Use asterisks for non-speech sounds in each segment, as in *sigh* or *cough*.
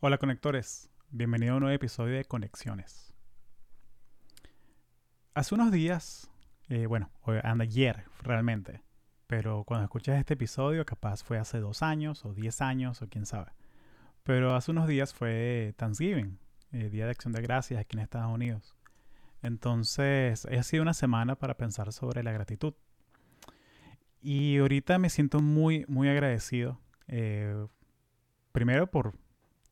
Hola conectores, bienvenido a un nuevo episodio de Conexiones. Hace unos días, eh, bueno, ayer realmente, pero cuando escuchas este episodio capaz fue hace dos años o diez años o quién sabe. Pero hace unos días fue Thanksgiving, eh, Día de Acción de Gracias aquí en Estados Unidos. Entonces, ha sido una semana para pensar sobre la gratitud. Y ahorita me siento muy, muy agradecido. Eh, primero por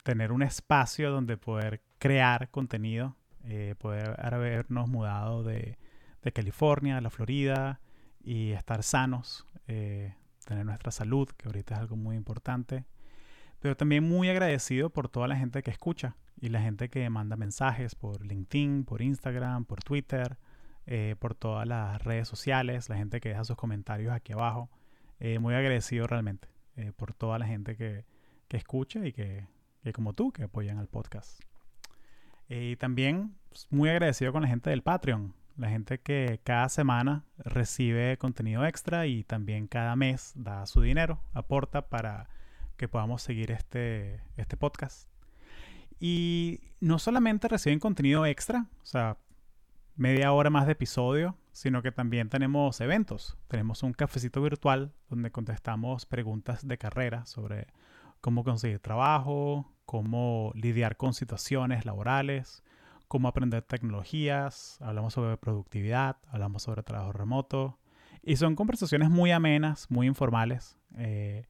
tener un espacio donde poder crear contenido, eh, poder habernos mudado de, de, California a la Florida y estar sanos, eh, tener nuestra salud, que ahorita es algo muy importante. Pero también muy agradecido por toda la gente que escucha y la gente que manda mensajes por LinkedIn, por Instagram, por Twitter, eh, por todas las redes sociales, la gente que deja sus comentarios aquí abajo. muy agradecido realmente por toda la gente que, que escucha y que como tú, que apoyan al podcast. Y también pues, muy agradecido con la gente del Patreon, la gente que cada semana recibe contenido extra y también cada mes da su dinero, aporta para que podamos seguir este, este podcast. Y no solamente reciben contenido extra, o sea, media hora más de episodio, sino que también tenemos eventos. Tenemos un cafecito virtual donde contestamos preguntas de carrera sobre cómo conseguir trabajo, cómo lidiar con situaciones laborales, cómo aprender tecnologías, hablamos sobre productividad, hablamos sobre trabajo remoto. Y son conversaciones muy amenas, muy informales. Eh,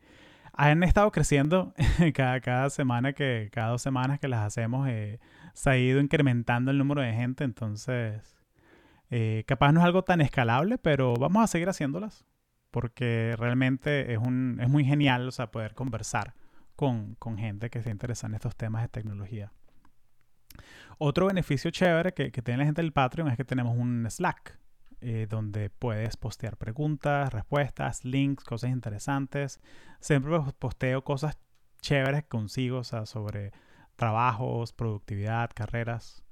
han estado creciendo *laughs* cada, cada, semana que, cada dos semanas que las hacemos, eh, se ha ido incrementando el número de gente, entonces eh, capaz no es algo tan escalable, pero vamos a seguir haciéndolas porque realmente es, un, es muy genial o sea, poder conversar con, gente que se interesa en estos temas de tecnología. Otro beneficio chévere que, tiene la gente del Patreon es que tenemos un Slack eh, donde puedes postear preguntas, respuestas, links, cosas interesantes. Siempre posteo cosas chéveres consigo, o sea, sobre trabajos, productividad, carreras.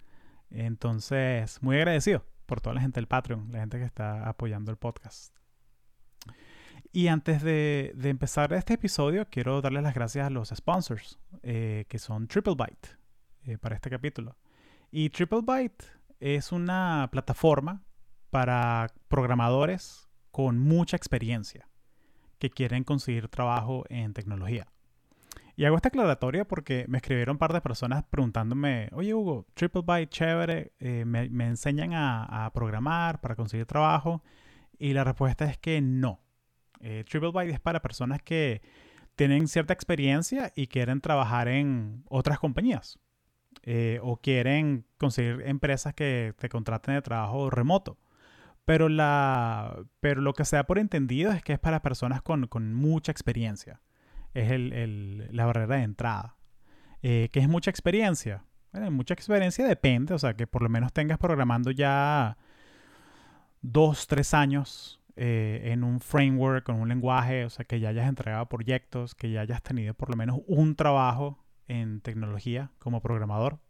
Entonces, muy agradecido por toda la gente del Patreon, la gente que está apoyando el podcast. Y antes de, empezar este episodio, quiero darles las gracias a los sponsors, eh, que son TripleByte, eh, para este capítulo. Y TripleByte es una plataforma para programadores con mucha experiencia que quieren conseguir trabajo en tecnología. Y hago esta aclaratoria porque me escribieron un par de personas preguntándome, oye Hugo, TripleByte, chévere, eh, me, enseñan a, programar para conseguir trabajo. Y la respuesta es que no. Eh, TripleByte es para personas que tienen cierta experiencia y quieren trabajar en otras compañías. Eh, o quieren conseguir empresas que te contraten de trabajo remoto. Pero, la, pero lo que se da por entendido es que es para personas con, mucha experiencia. Es la barrera de entrada. Eh, ¿Qué es mucha experiencia? mucha experiencia depende, o sea, que por lo menos tengas programando ya dos, tres años eh, en un framework, con un lenguaje, o sea, que ya hayas entregado proyectos, que ya hayas tenido por lo menos un trabajo en tecnología como programador.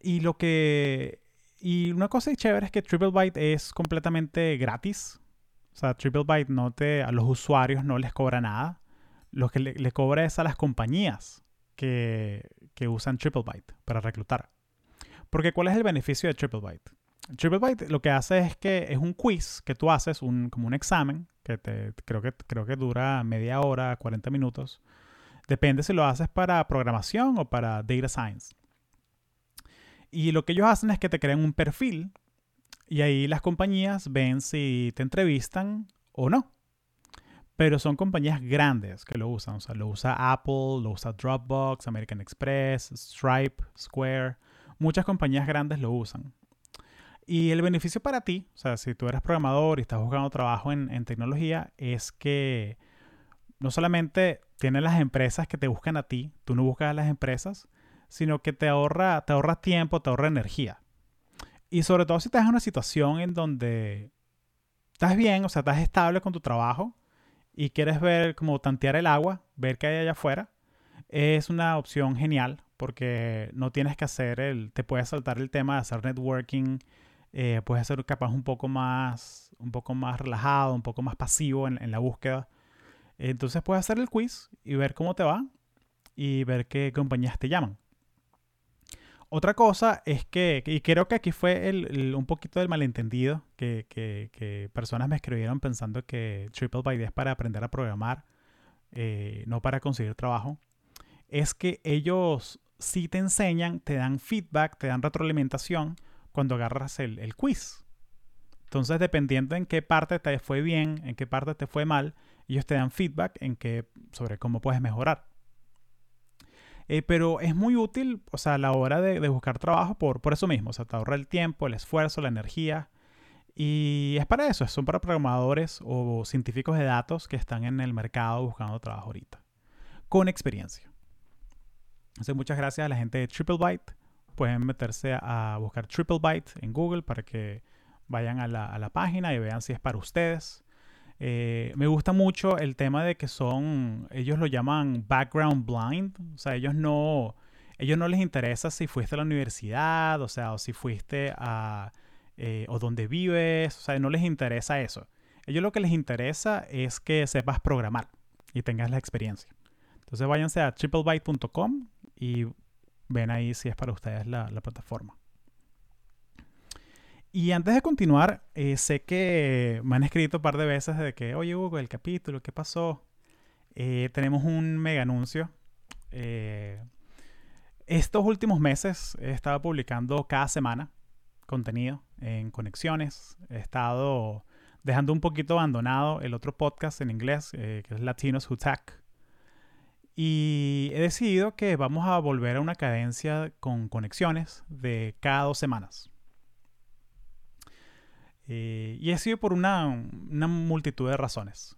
Y lo que... Y una cosa chévere es que TripleByte es completamente gratis. O sea, TripleByte no te, a los usuarios no les cobra nada. Lo que le, cobra es a las compañías que, que usan TripleByte para reclutar. Porque ¿cuál es el beneficio de TripleByte? TripleByte lo que hace es que es un quiz que tú haces, un, como un examen, que te, creo, que, creo que dura media hora, 40 minutos. Depende si lo haces para programación o para data science. Y lo que ellos hacen es que te crean un perfil y ahí las compañías ven si te entrevistan o no. Pero son compañías grandes que lo usan. O sea, lo usa Apple, lo usa Dropbox, American Express, Stripe, Square. Muchas compañías grandes lo usan. Y el beneficio para ti, o sea, si tú eres programador y estás buscando trabajo en, tecnología, es que no solamente tienes las empresas que te buscan a ti, tú no buscas a las empresas, sino que te ahorra, te ahorra tiempo, te ahorra energía. Y sobre todo si estás en una situación en donde estás bien, o sea, estás estable con tu trabajo y quieres ver como tantear el agua, ver qué hay allá afuera, es una opción genial porque no tienes que hacer el, te puedes saltar el tema de hacer networking eh, puedes ser capaz un poco más, un poco más relajado, un poco más pasivo en, la búsqueda. Entonces puedes hacer el quiz y ver cómo te va. y ver qué compañías te llaman. Otra cosa es que, y creo que aquí fue el, un poquito del malentendido, que, que, personas me escribieron pensando que TripleByte es para aprender a programar, eh, no para conseguir trabajo, es que ellos sí te enseñan, te dan feedback, te dan retroalimentación cuando agarras el, el quiz. Entonces, dependiendo en qué parte te fue bien, en qué parte te fue mal, ellos te dan feedback en qué, sobre cómo puedes mejorar. Eh, pero es muy útil, o sea, a la hora de, buscar trabajo por, por eso mismo. O sea, te ahorra el tiempo, el esfuerzo, la energía. Y es para eso, son para programadores o científicos de datos que están en el mercado buscando trabajo ahorita. Con experiencia. Entonces, muchas gracias a la gente de TripleByte. Pueden meterse a buscar TripleByte en Google para que vayan a la, página y vean si es para ustedes. Eh, me gusta mucho el tema de que son, ellos lo llaman background blind, o sea, ellos no, ellos no les interesa si fuiste a la universidad, o sea, o si fuiste a, eh, o dónde vives, o sea, no les interesa eso. Ellos lo que les interesa es que sepas programar y tengas la experiencia. Entonces váyanse a triplebyte.com y ven ahí si es para ustedes la plataforma. Y antes de continuar, eh, sé que me han escrito un par de veces de que, oye Hugo, el capítulo, ¿qué pasó? Eh, tenemos un mega anuncio. Eh, estos últimos meses he estado publicando cada semana contenido en conexiones. He estado dejando un poquito abandonado el otro podcast en inglés, que es Latinos Who Tech. Y he decidido que vamos a volver a una cadencia con conexiones de cada dos semanas. Eh, y he sido por una, multitud de razones.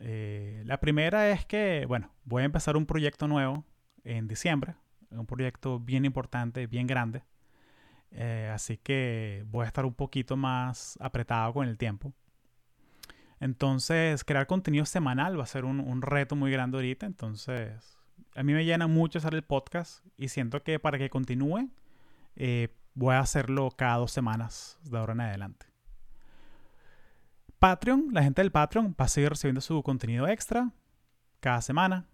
Eh, la primera es que, bueno, voy a empezar un proyecto nuevo en diciembre, un proyecto bien importante, bien grande. Eh, así que voy a estar un poquito más apretado con el tiempo. Entonces, crear contenido semanal va a ser un, reto muy grande ahorita. Entonces, a mí me llena mucho hacer el podcast y siento que para que continúe, voy a hacerlo cada dos semanas de ahora en adelante. Patreon, la gente del Patreon va a seguir recibiendo su contenido extra cada semana.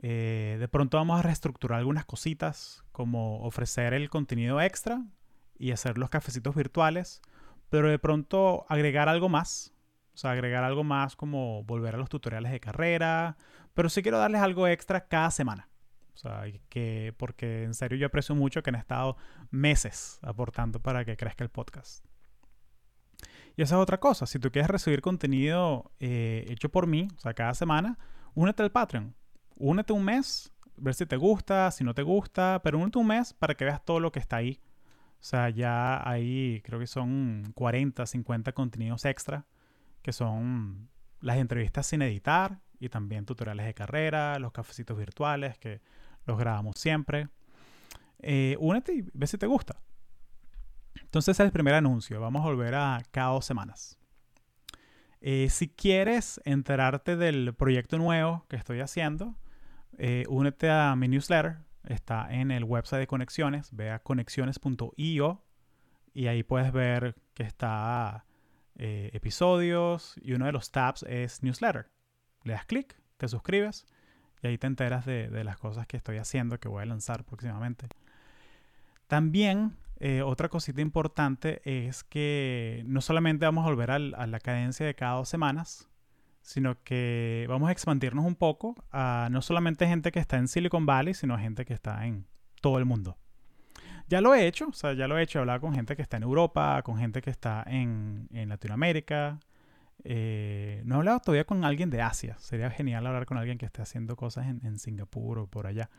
Eh, de pronto vamos a reestructurar algunas cositas, como ofrecer el contenido extra y hacer los cafecitos virtuales, pero de pronto agregar algo más. O sea, agregar algo más como volver a los tutoriales de carrera, pero sí quiero darles algo extra cada semana. O sea, que, porque en serio yo aprecio mucho que han estado meses aportando para que crezca el podcast. Y esa es otra cosa. Si tú quieres recibir contenido eh, hecho por mí, o sea, cada semana, únete al Patreon. Únete un mes, ver si te gusta, si no te gusta, pero únete un mes para que veas todo lo que está ahí. O sea, ya ahí creo que son 40, 50 contenidos extra, que son las entrevistas sin editar y también tutoriales de carrera, los cafecitos virtuales que los grabamos siempre. Eh, únete y ve si te gusta. Entonces ese es el primer anuncio. Vamos a volver a cada dos semanas. Eh, si quieres enterarte del proyecto nuevo que estoy haciendo, eh, únete a mi newsletter. Está en el website de Conexiones. Ve a conexiones.io y ahí puedes ver que está eh, episodios y uno de los tabs es newsletter. Le das clic, te suscribes y ahí te enteras de, de las cosas que estoy haciendo, que voy a lanzar próximamente. También eh, otra cosita importante es que no solamente vamos a volver a la cadencia de cada dos semanas, sino que vamos a expandirnos un poco a no solamente gente que está en Silicon Valley, sino a gente que está en todo el mundo. Ya lo he hecho, o sea, ya lo he hecho, he hablado con gente que está en Europa, con gente que está en, Latinoamérica. Eh, no he hablado todavía con alguien de Asia. Sería genial hablar con alguien que esté haciendo cosas en, en Singapur o por allá.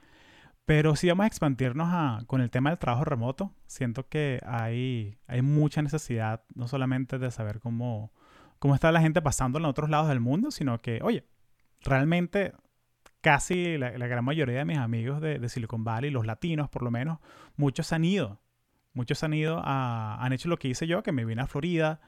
Pero si vamos a expandirnos con el tema del trabajo remoto. Siento que hay, hay mucha necesidad, no solamente de saber cómo, cómo está la gente pasando en otros lados del mundo, sino que, oye, realmente casi la, gran mayoría de mis amigos de, Silicon Valley, los latinos por lo menos, muchos han ido. Muchos han ido a, han hecho lo que hice yo, que me vine a Florida,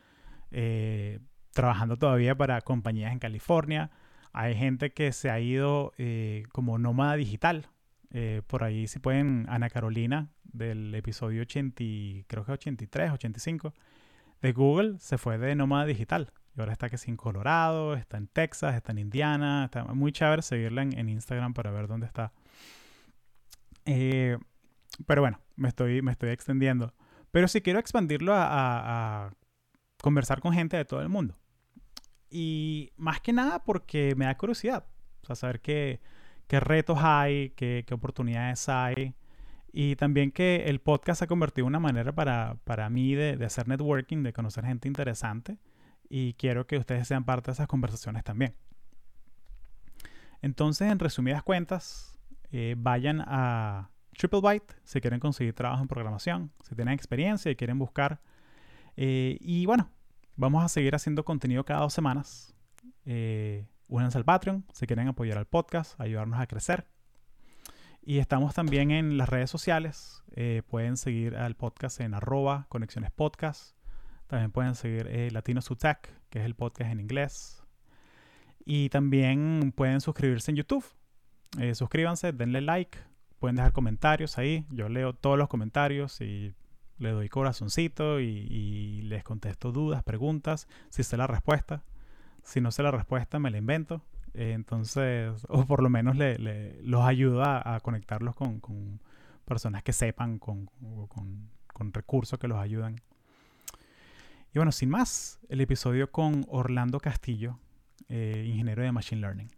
eh, trabajando todavía para compañías en California. Hay gente que se ha ido eh, como nómada digital, eh, por ahí si pueden, Ana Carolina del episodio 80, creo que 83, 85 de Google se fue de nómada digital. Y ahora está que en Colorado, está en Texas, está en Indiana. Está muy chévere seguirla en, Instagram para ver dónde está. Eh, pero bueno, me estoy, me estoy extendiendo. Pero sí quiero expandirlo a, a conversar con gente de todo el mundo. Y más que nada porque me da curiosidad. O sea, saber qué, qué retos hay, qué, qué, oportunidades hay. Y también que el podcast se ha convertido en una manera para, para mí de, de, hacer networking, de conocer gente interesante. Y quiero que ustedes sean parte de esas conversaciones también. Entonces, en resumidas cuentas, eh, vayan a TripleByte si quieren conseguir trabajo en programación, si tienen experiencia y quieren buscar. Eh, y bueno, vamos a seguir haciendo contenido cada dos semanas. Eh, al Patreon si quieren apoyar al podcast, ayudarnos a crecer. Y estamos también en las redes sociales. Eh, pueden seguir al podcast en arroba conexiones podcast. También pueden seguir eh, Latino Tech, que es el podcast en inglés. Y también pueden suscribirse en YouTube. Eh, suscríbanse, denle like, pueden dejar comentarios ahí. Yo leo todos los comentarios y le doy corazoncito y, les contesto dudas, preguntas, si sé la respuesta. Si no sé la respuesta, me la invento. Eh, entonces, o por lo menos le, los ayuda a, conectarlos con, personas que sepan, con, con, recursos que los ayudan. Y bueno, sin más, el episodio con Orlando Castillo, eh, ingeniero de Machine Learning.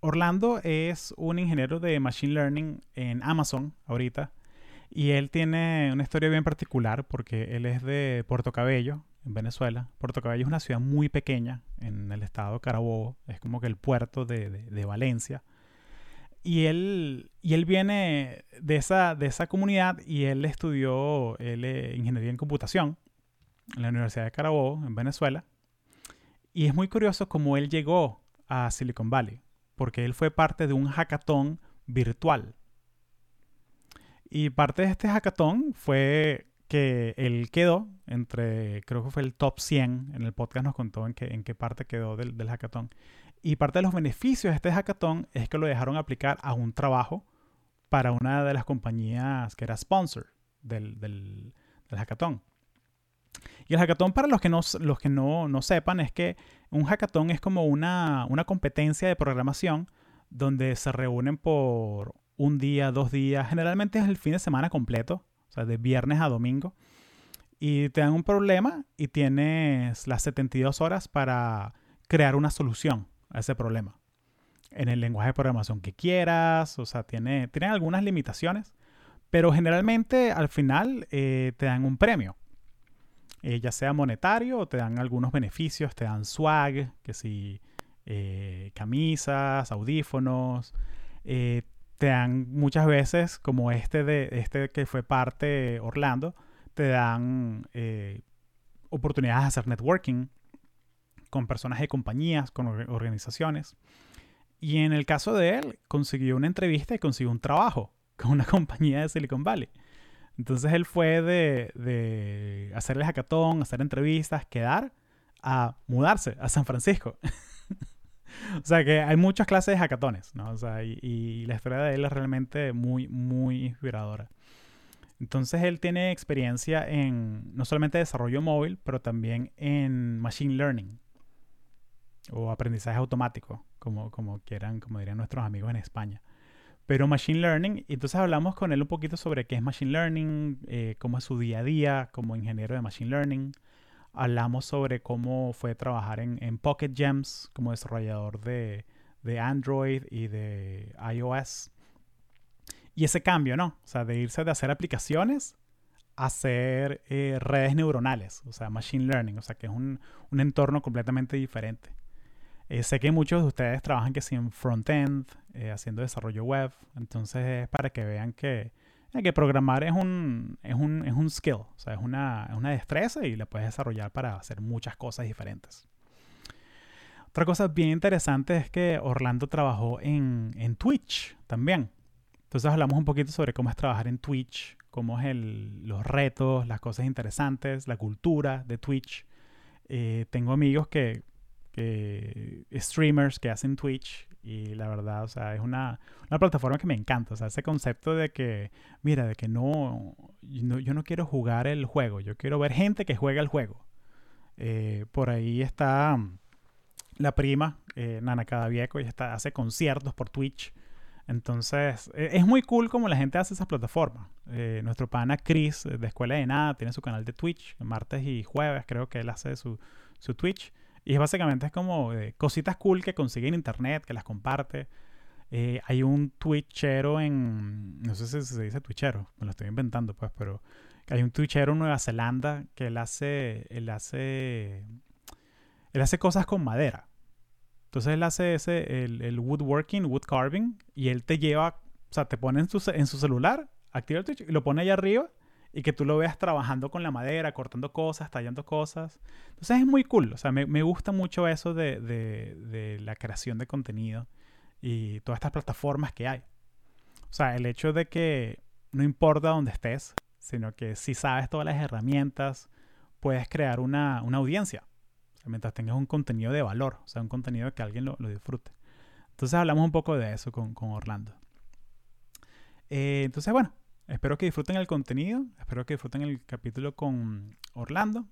Orlando es un ingeniero de Machine Learning en Amazon ahorita. Y él tiene una historia bien particular porque él es de Puerto Cabello, en Venezuela. Puerto Cabello es una ciudad muy pequeña en el estado de Carabobo. Es como que el puerto de, de, Valencia. Y él, y él viene de esa, de esa comunidad y él estudió él, ingeniería en computación en la Universidad de Carabobo, en Venezuela. Y es muy curioso cómo él llegó a Silicon Valley, porque él fue parte de un hackathon virtual y parte de este hackathon fue que él quedó entre, creo que fue el top 100, en el podcast nos contó en qué, en qué parte quedó del, del hackathon. Y parte de los beneficios de este hackathon es que lo dejaron aplicar a un trabajo para una de las compañías que era sponsor del, del, hackathon. Y el hackathon, para los que, no, los que no, no sepan, es que un hackathon es como una, una competencia de programación donde se reúnen por un día, dos días, generalmente es el fin de semana completo, o sea, de viernes a domingo, y te dan un problema y tienes las 72 horas para crear una solución a ese problema. En el lenguaje de programación que quieras, o sea, tiene, tiene algunas limitaciones, pero generalmente al final eh, te dan un premio. Eh, ya sea monetario o te dan algunos beneficios, te dan swag, que si eh, camisas, audífonos, te dan muchas veces, como este de este que fue parte Orlando, te dan oportunidades de hacer networking con personas de compañías, con organizaciones. Y en el caso de él, consiguió una entrevista y consiguió un trabajo *laughs* con una compañía de Silicon Valley. Entonces él fue de, de hacer el hackathon, hacer entrevistas, quedar, a mudarse a San Francisco. *laughs* o sea que hay muchas clases de hackatones, ¿no? O sea, y, la historia de él es realmente muy, muy inspiradora. Entonces él tiene experiencia en no solamente desarrollo móvil, pero también en machine learning o aprendizaje automático, como, como quieran, como dirían nuestros amigos en España. Pero machine learning, entonces hablamos con él un poquito sobre qué es machine learning, eh, cómo es su día a día como ingeniero de machine learning, hablamos sobre cómo fue trabajar en, Pocket Gems como desarrollador de, Android y de iOS. Y ese cambio, ¿no? O sea, de irse de hacer aplicaciones a hacer eh, redes neuronales, o sea, machine learning, o sea, que es un, entorno completamente diferente. Eh, sé que muchos de ustedes trabajan que sí en front-end, eh, haciendo desarrollo web, entonces es para que vean que que programar es un, es un, es un skill, o sea, es una, es una destreza y la puedes desarrollar para hacer muchas cosas diferentes. Otra cosa bien interesante es que Orlando trabajó en, en, Twitch también. Entonces hablamos un poquito sobre cómo es trabajar en Twitch, cómo es el, los retos, las cosas interesantes, la cultura de Twitch. Eh, tengo amigos que, streamers que hacen Twitch y la verdad, o sea, es una, una, plataforma que me encanta. O sea, ese concepto de que, mira, de que no, yo no quiero jugar el juego, yo quiero ver gente que juega el juego. Eh, por ahí está mm, la prima, eh, Nana Cadavieco, y está, hace conciertos por Twitch. Entonces, e, es muy cool como la gente hace esas plataformas. Eh, nuestro pana Chris de Escuela de Nada tiene su canal de Twitch, martes y jueves creo que él hace su, su Twitch. Y básicamente es como cositas cool que consigue en internet, que las comparte. Eh, hay un twitchero en. No sé si se dice twitchero, me lo estoy inventando, pues, pero. Hay un twitchero en Nueva Zelanda que él hace. Él hace. Él hace cosas con madera. Entonces él hace ese, el, el woodworking, wood carving, y él te lleva, o sea, te pone en su, en su celular, activa el Twitch y lo pone ahí arriba y que tú lo veas trabajando con la madera, cortando cosas, tallando cosas. Entonces es muy cool, o sea, me, me gusta mucho eso de, de, de, la creación de contenido y todas estas plataformas que hay. O sea, el hecho de que no importa dónde estés, sino que si sabes todas las herramientas, puedes crear una, una audiencia mientras tengas un contenido de valor, o sea, un contenido que alguien lo, disfrute. Entonces hablamos un poco de eso con, Orlando. Eh, entonces, bueno, espero que disfruten el contenido, espero que disfruten el capítulo con Orlando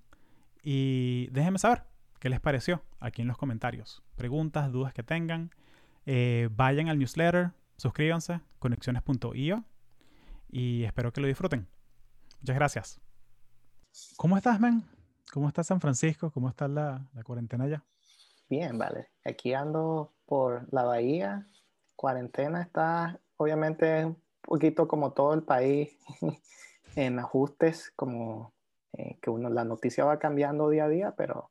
y déjenme saber qué les pareció aquí en los comentarios. Preguntas, dudas que tengan, eh, vayan al newsletter, suscríbanse, conexiones.io y espero que lo disfruten. Muchas gracias. ¿Cómo estás, men? ¿Cómo está San Francisco? ¿Cómo está la, cuarentena allá? Bien, vale. Aquí ando por la bahía. Cuarentena está, obviamente, poquito como todo el país, *laughs* en ajustes, como eh, que uno, la noticia va cambiando día a día, pero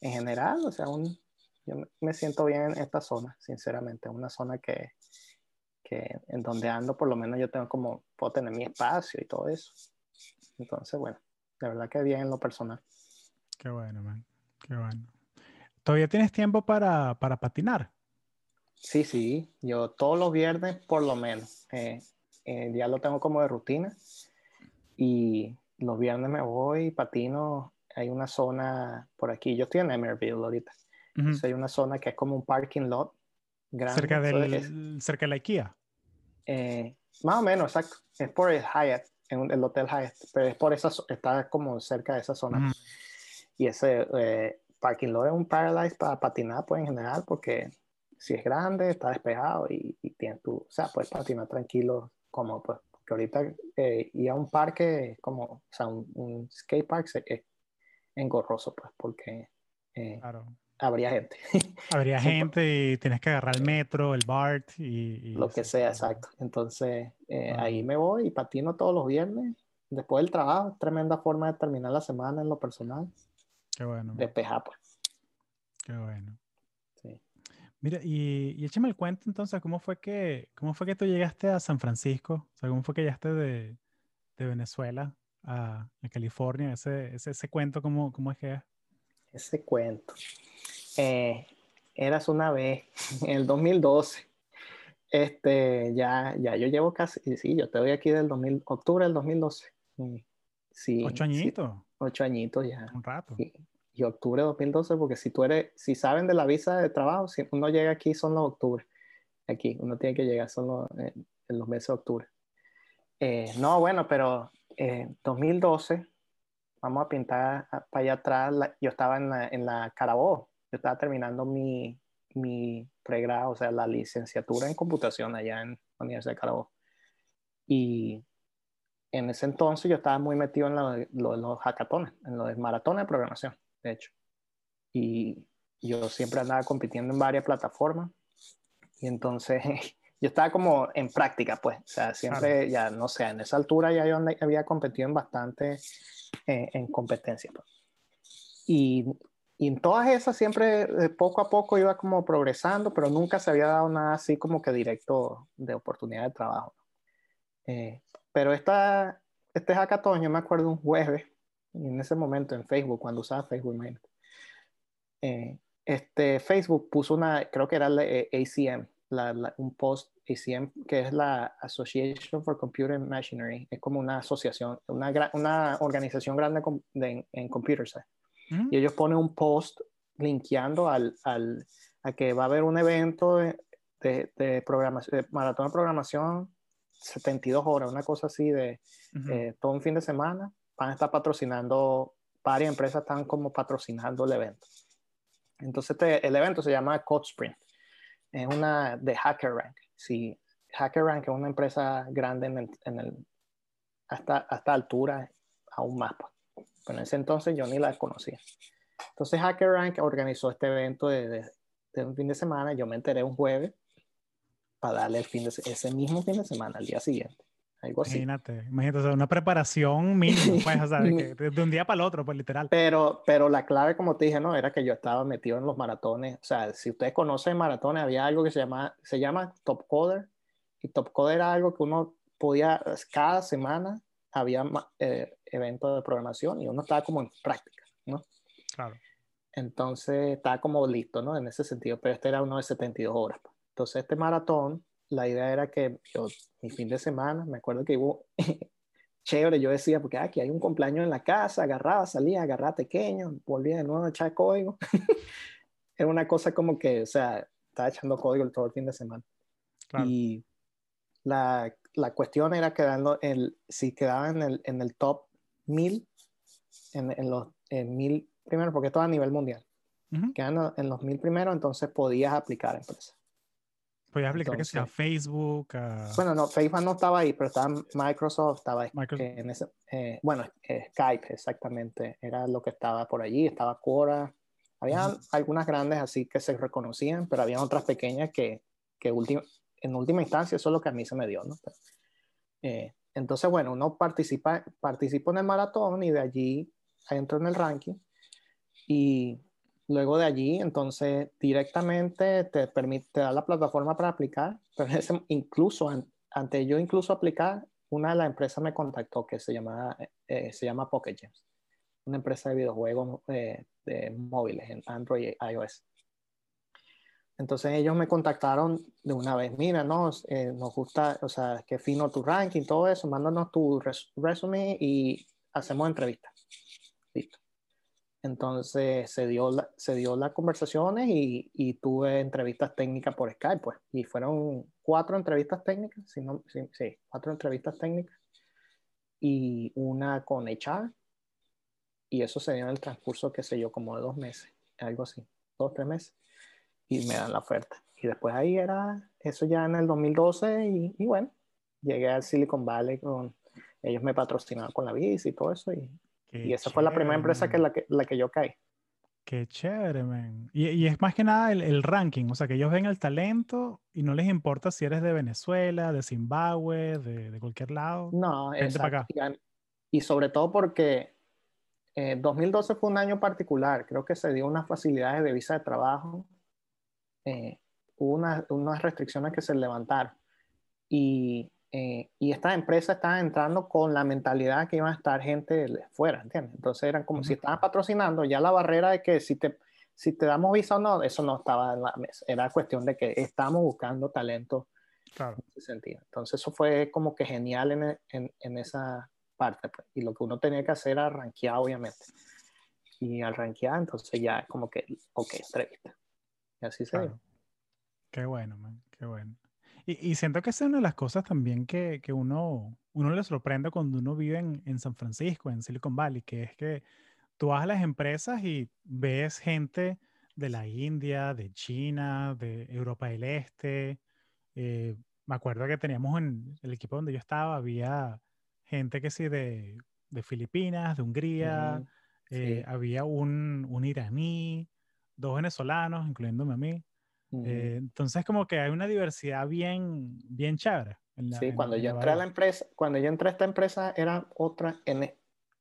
en general, o sea, un, yo me siento bien en esta zona, sinceramente. Una zona que, que en donde ando, por lo menos yo tengo como, puedo tener mi espacio y todo eso. Entonces, bueno, de verdad que bien en lo personal. Qué bueno, man. Qué bueno. ¿Todavía tienes tiempo para, para patinar? Sí, sí. Yo todos los viernes, por lo menos. Eh, eh, ya lo tengo como de rutina. Y los viernes me voy patino. Hay una zona por aquí. Yo estoy en Emerville ahorita. hay una zona que es como un parking lot grande. Cerca, del, cerca de la IKEA. Eh, más o menos, exacto. Es por el Hyatt, en el Hotel Hyatt. Pero es por esa, está como cerca de esa zona. Y ese eh, parking lot es un paradise para patinar, pues en general, porque si es grande, está despejado y, y tienes tu, o sea, puedes patinar tranquilo, como pues, porque ahorita eh, ir a un parque, como, o sea, un, skate park es engorroso, pues, porque eh, habría gente. *laughs* Habría gente y tienes que agarrar el metro, el BART y... lo que sea, exacto. Entonces, eh, ahí me voy y patino todos los viernes. Después del trabajo, tremenda forma de terminar la semana en lo personal. Qué bueno. Despeja, pues. Qué bueno. Sí. Mira, y, y échame el cuento entonces, ¿cómo fue que, cómo fue que tú llegaste a San Francisco? O sea, ¿cómo fue que llegaste de, de Venezuela a, a California? Ese, ese, ese, cuento, ¿cómo, ¿cómo es que es? Ese cuento. Eh, eras una vez, *laughs* en el 2012. Este, ya, ya yo llevo casi, sí, yo te voy aquí del 2000, octubre del 2012. Sí, ¿Ocho añitos? ocho añitos ya. Un rato. Y, octubre de 2012, porque si tú eres, si saben de la visa de trabajo, si uno llega aquí son los octubre. Aquí, uno tiene que llegar son eh, en los meses de octubre. Eh, no, bueno, pero eh, 2012, vamos a pintar para allá atrás, yo estaba en la, en la Carabobo, yo estaba terminando mi, mi pregrado, o sea, la licenciatura en computación allá en la Universidad de Carabobo. Y en ese entonces yo estaba muy metido en lo de, los hackatones, en los maratones de programación, de hecho. Y yo siempre andaba compitiendo en varias plataformas. Y entonces *laughs* yo estaba como en práctica, pues. O sea, siempre, ya no sé, en esa altura ya yo había competido en bastante eh, en competencia. Pues. Y, y, en todas esas siempre eh, poco a poco iba como progresando, pero nunca se había dado nada así como que directo de oportunidad de trabajo. Eh, pero esta, este hackathon, yo me acuerdo un jueves, en ese momento en Facebook, cuando usaba Facebook, eh, este, Facebook puso una, creo que era la eh, ACM, un post ACM, que es la Association for Computer Machinery, es como una asociación, una, una organización grande en, en computer mm. Y ellos ponen un post linkeando al, al, a que va a haber un evento de, de, de programación, de maratón de programación 72 horas, una cosa así de eh, todo un fin de semana, van a estar patrocinando, varias empresas están como patrocinando el evento. Entonces este, el evento se llama Code Sprint, es una de HackerRank. Si HackerRank es una empresa grande en el, en el hasta, hasta altura, aún más. Pues. Pero en ese entonces yo ni la conocía. Entonces HackerRank organizó este evento de, de, un fin de semana. Yo me enteré un jueves para darle el fin de, ese mismo fin de semana, al día siguiente. Algo así. Imagínate, imagínate, una preparación mínima, pues, o sea, de, *laughs* de, un día para el otro, pues literal. Pero, pero la clave, como te dije, no, era que yo estaba metido en los maratones. O sea, si ustedes conocen maratones, había algo que se llama, se llama Top Coder. Y Top Coder era algo que uno podía, cada semana había eh, eventos de programación y uno estaba como en práctica, ¿no? Claro. Entonces estaba como listo, ¿no? En ese sentido, pero este era uno de 72 horas. Pues. Entonces este maratón, la idea era que yo, mi fin de semana, me acuerdo que hubo *laughs* chévere, yo decía, porque aquí hay un cumpleaños en la casa, agarraba, salía, agarraba pequeño, volvía de nuevo a echar código. *laughs* era una cosa como que, o sea, estaba echando código todo el fin de semana. Claro. Y la, la, cuestión era quedando, el, si quedaba en el, en el top 1000, en, en los en mil primero, porque esto a nivel mundial. Quedando en los mil primeros, entonces podías aplicar a empresa. Podías aplicar que sea Facebook. Bueno, no, Facebook no estaba ahí, pero estaba Microsoft, estaba Microsoft. en ese, eh, bueno, eh, Skype exactamente, era lo que estaba por allí, estaba Quora. Había algunas grandes así que se reconocían, pero había otras pequeñas que, que en última instancia eso es lo que a mí se me dio, ¿no? Eh, entonces, bueno, uno participa, participa en el maratón y de allí entro en el ranking y luego de allí, entonces directamente te permite, te da la plataforma para aplicar, *laughs* pero incluso antes yo incluso aplicar, una de las empresas me contactó que se llama, eh, se llama Pocket Games, una empresa de videojuegos eh, de móviles en Android y iOS. Entonces ellos me contactaron de una vez, mira, no, eh, nos gusta, o sea, qué fino tu ranking, todo eso, mándanos tu resumen y hacemos entrevistas. Listo. Entonces se dio, la, se dio las conversaciones y, y, tuve entrevistas técnicas por Skype, pues. Y fueron cuatro entrevistas técnicas, sí, sí, cuatro entrevistas técnicas y una con HR. Y eso se dio en el transcurso, qué sé yo, como de dos meses, algo así, dos, tres meses. Y me dan la oferta. Y después ahí era, eso ya en el 2012 y, y bueno, llegué al Silicon Valley con, ellos me patrocinaron con la visa y todo eso y y esa fue la primera empresa que la, que la que yo caí. Qué chévere, man. Y, y, es más que nada el, el, ranking, o sea, que ellos ven el talento y no les importa si eres de Venezuela, de Zimbabue, de, de cualquier lado. No, exacto. Y sobre todo porque eh, 2012 fue un año particular, creo que se dio unas facilidades de visa de trabajo, eh, hubo una, unas restricciones que se levantaron. Y eh, y estas empresas estaban entrando con la mentalidad que iban a estar gente de fuera, ¿entiendes? Entonces eran como si estaban patrocinando, ya la barrera de que si te, si te damos visa o no, eso no estaba en la mesa. Era cuestión de que estamos buscando talento claro. en ese sentido. Entonces eso fue como que genial en, en, en esa parte. Pues. Y lo que uno tenía que hacer era rankear, obviamente. Y al rankear, entonces ya como que, ok, entrevista. Y así se dio. Qué bueno, man, qué bueno. Y, siento que esa es una de las cosas también que, que uno, uno le sorprende cuando uno vive en, en, San Francisco, en Silicon Valley, que es que tú vas a las empresas y ves gente de la India, de China, de Europa del Este. Eh, me acuerdo que teníamos en el equipo donde yo estaba, había gente que sí de, de Filipinas, de Hungría, eh, había un, un iraní, dos venezolanos, incluyéndome a mí. Eh, entonces como que hay una diversidad bien, bien chévere. sí, cuando yo entré a la empresa, cuando yo entré a esta empresa era otra, en,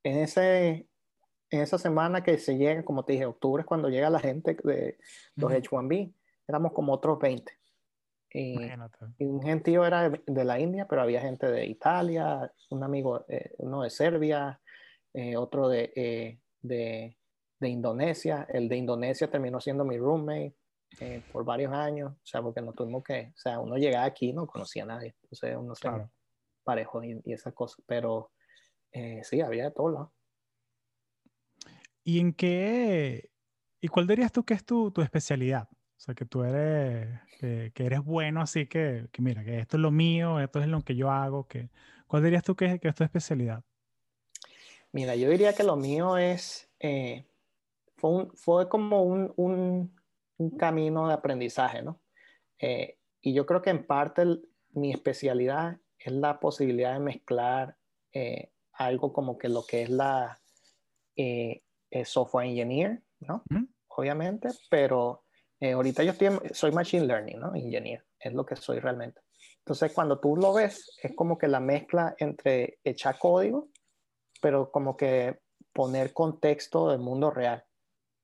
en, ese, en esa semana que se llega, como te dije, octubre es cuando llega la gente de los H1B, éramos como otros 20. Y, y, un gentío era de, la India, pero había gente de Italia, un amigo, eh, uno de Serbia, eh, otro de, de, de Indonesia. El de Indonesia terminó siendo mi roommate. Eh, por varios años, o sea, porque no tuvimos que, o sea, uno llegaba aquí no conocía a nadie, entonces uno se claro. parejo y, y, esas cosas, pero eh, sí, había de todo lado. ¿Y en qué, y cuál dirías tú que es tu, tu especialidad? O sea, que tú eres, que, que, eres bueno, así que, que mira, que esto es lo mío, esto es lo que yo hago, que, ¿cuál dirías tú que, que es tu especialidad? Mira, yo diría que lo mío es, eh, fue, un, fue como un, un un camino de aprendizaje, ¿no? Eh, y yo creo que en parte mi especialidad es la posibilidad de mezclar eh, algo como que lo que es la eh, software engineer, ¿no? Obviamente, pero eh, ahorita yo estoy, soy machine learning, ¿no? Engineer, es lo que soy realmente. Entonces, cuando tú lo ves, es como que la mezcla entre echar código, pero como que poner contexto del mundo real.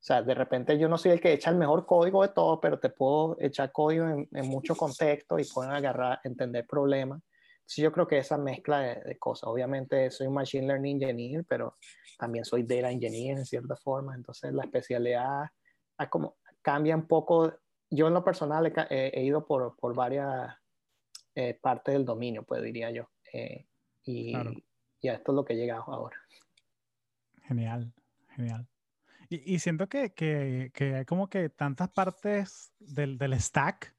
O sea, de repente yo no soy el que echa el mejor código de todo, pero te puedo echar código en, mucho contexto y pueden agarrar, entender problemas. Sí, yo creo que esa mezcla de, cosas. Obviamente soy un Machine Learning Engineer, pero también soy Data Engineer en cierta forma. Entonces la especialidad como, cambia un poco. Yo en lo personal he, ido por, por varias eh, partes del dominio, pues diría yo. Eh, y, y a esto es lo que he llegado ahora. Genial, genial. Y, siento que, que, que, hay como que tantas partes del, del, stack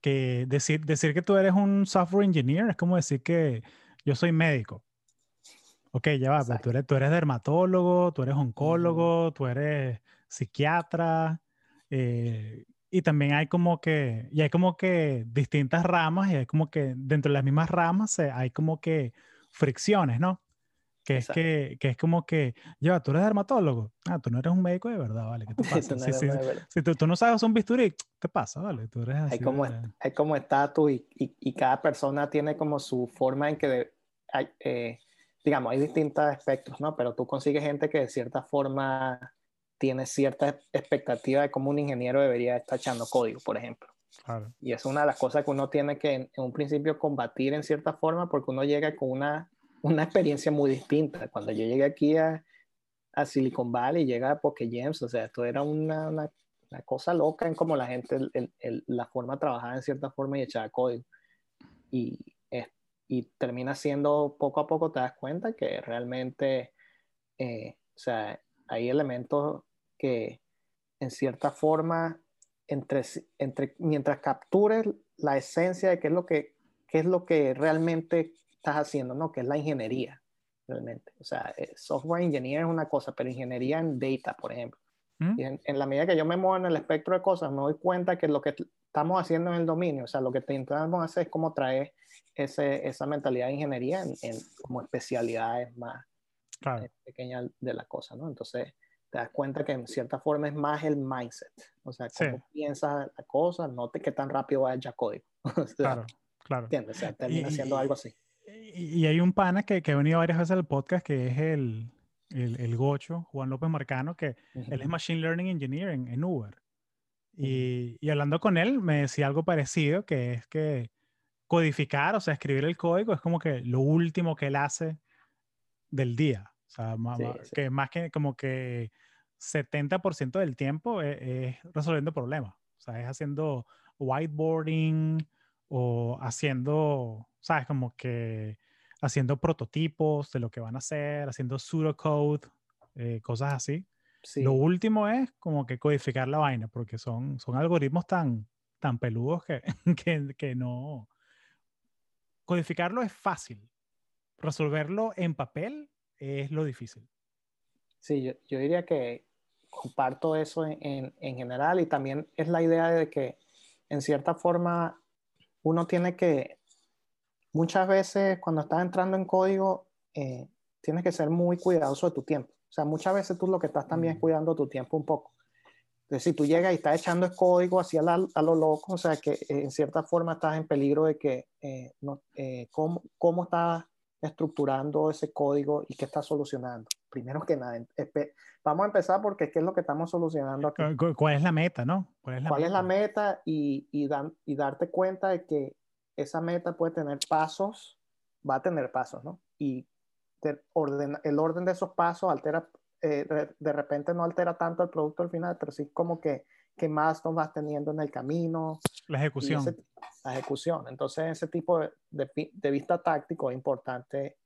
que decir, decir que tú eres un software engineer es como decir que yo soy médico. Ok, ya va, pero tú eres, tú eres dermatólogo, tú eres oncólogo, tú eres psiquiatra, eh, y también hay como que, y hay como que distintas ramas y hay como que dentro de las mismas ramas hay como que fricciones, ¿no? Que es, que, que, es como que, ya, tú eres dermatólogo. Ah, tú no eres un médico de verdad, ¿vale? ¿Qué te *laughs* pasa? si, tú, tú, no sabes un bisturí, ¿qué pasa, vale? Tú eres así. Hay como, hay como estatus y, y, y, cada persona tiene como su forma en que, hay, eh, digamos, hay distintos aspectos, ¿no? Pero tú consigues gente que de cierta forma tiene cierta expectativa de cómo un ingeniero debería estar echando código, por ejemplo. Claro. Y es una de las cosas que uno tiene que en, en un principio combatir en cierta forma porque uno llega con una una experiencia muy distinta. Cuando yo llegué aquí a, a Silicon Valley, llega a Poké Gems, o sea, esto era una, una, cosa loca en cómo la gente, el, el, la forma trabajaba en cierta forma y echaba código. Y, y termina siendo, poco a poco te das cuenta que realmente, eh, o sea, hay elementos que en cierta forma, entre, entre, mientras captures la esencia de qué es lo que, qué es lo que realmente estás haciendo, ¿no? Que es la ingeniería, realmente. O sea, eh, software engineer es una cosa, pero ingeniería en data, por ejemplo. ¿Mm? Y en, la medida que yo me muevo en el espectro de cosas, me doy cuenta que lo que estamos haciendo en el dominio, o sea, lo que intentamos hacer es cómo traer ese, esa mentalidad de ingeniería en, como especialidades más eh, pequeñas de la cosa, ¿no? Entonces, te das cuenta que en cierta forma es más el mindset, o sea, cómo piensas la cosa, no te qué tan rápido vaya código. *laughs* claro, claro. ¿Entiendes? O sea, termina siendo algo así. Y, hay un pana que, que, ha venido varias veces al podcast que es el, el, el Gocho, Juan López Marcano, que él es Machine Learning Engineer en, en Uber. Y, y, hablando con él me decía algo parecido, que es que codificar, o sea, escribir el código es como que lo último que él hace del día. O sea, más, que más que como que 70% del tiempo es, es, resolviendo problemas. O sea, es haciendo whiteboarding o haciendo ¿sabes? Como que haciendo prototipos de lo que van a hacer, haciendo pseudocode, eh, cosas así. Lo último es como que codificar la vaina, porque son, son algoritmos tan, tan peludos que, *laughs* que, que no... Codificarlo es fácil, resolverlo en papel es lo difícil. Sí, yo, yo diría que comparto eso en, en, general y también es la idea de que en cierta forma uno tiene que muchas veces cuando estás entrando en código, eh, tienes que ser muy cuidadoso de tu tiempo. O sea, muchas veces tú lo que estás también es mm. cuidando tu tiempo un poco. Entonces, si tú llegas y estás echando el código así a, lo loco, o sea, que eh, en cierta forma estás en peligro de que, eh, no, ¿cómo, ¿cómo estás estructurando ese código y qué estás solucionando? Primero que nada, vamos a empezar porque qué es lo que estamos solucionando aquí. ¿Cuál es la meta, no? ¿Cuál es la, meta? Es la meta? Y, y, y darte cuenta de que esa meta puede tener pasos, va a tener pasos, ¿no? Y el orden de esos pasos altera, eh, de, repente no altera tanto el producto al final, pero sí como que, que más vas teniendo en el camino. La ejecución. la ejecución. Entonces, ese tipo de, de, vista táctico es importante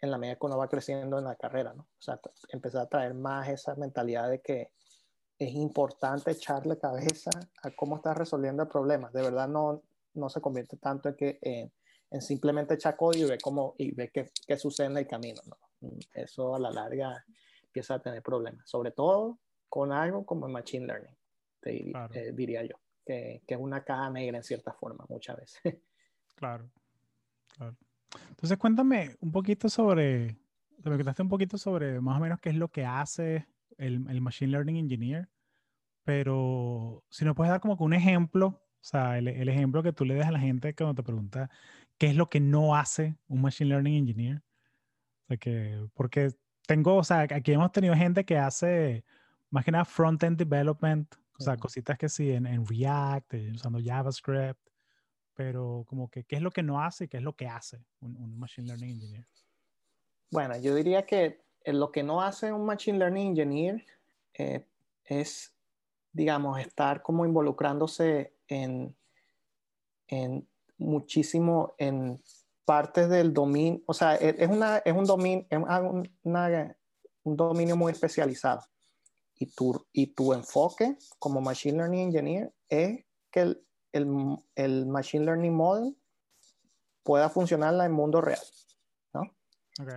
en la medida que uno va creciendo en la carrera, ¿no? O sea, empezar a traer más esa mentalidad de que es importante echarle cabeza a cómo estás resolviendo el problema. De verdad, no, no se convierte tanto en que en simplemente echar código y ver cómo y ver qué, qué, sucede en el camino. ¿no? Mm, eso a la larga empieza a tener problemas, sobre todo con algo como el machine learning, te, eh, diría yo, que, que, es una caja negra en cierta forma muchas veces. *laughs* Claro, Entonces cuéntame un poquito sobre, me contaste un poquito sobre más o menos qué es lo que hace el, el Machine Learning Engineer, pero si nos puedes dar como que un ejemplo, o sea, el, el, ejemplo que tú le das a la gente cuando te pregunta qué es lo que no hace un Machine Learning Engineer. O sea, que, porque tengo, o sea, aquí hemos tenido gente que hace más que nada front-end development, o sea, cositas que sí en, en React, eh, usando JavaScript, pero como que qué es lo que no hace y qué es lo que hace un, un Machine Learning Engineer. Bueno, yo diría que lo que no hace un Machine Learning Engineer eh, es, digamos, estar como involucrándose en, en muchísimo en partes del dominio, o sea, e, es, una, es un, dominio, es una, un dominio muy especializado. Y tu, y tu enfoque como Machine Learning Engineer es que el, el, el Machine Learning Model pueda funcionar en el mundo real. ¿no?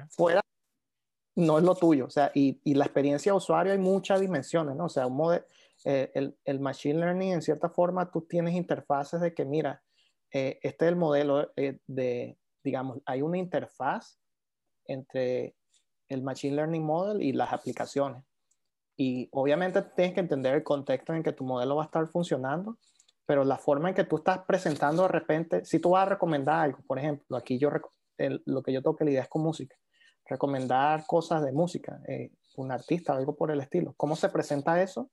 Fuera no es lo tuyo, o sea, y, y, la experiencia de usuario hay muchas dimensiones, ¿no? O sea, un model, eh, el, el, Machine Learning, en cierta forma, tú tienes interfaces de que, mira, eh, este es el modelo eh, de, digamos, hay una interfaz entre el Machine Learning Model y las aplicaciones. Y obviamente tienes que entender el contexto en que tu modelo va a estar funcionando, pero la forma en que tú estás presentando de repente, si tú vas a recomendar algo, por ejemplo, aquí yo, lo que yo toque la idea es con música, recomendar cosas de música, eh, un artista, algo por el estilo. ¿Cómo se presenta eso?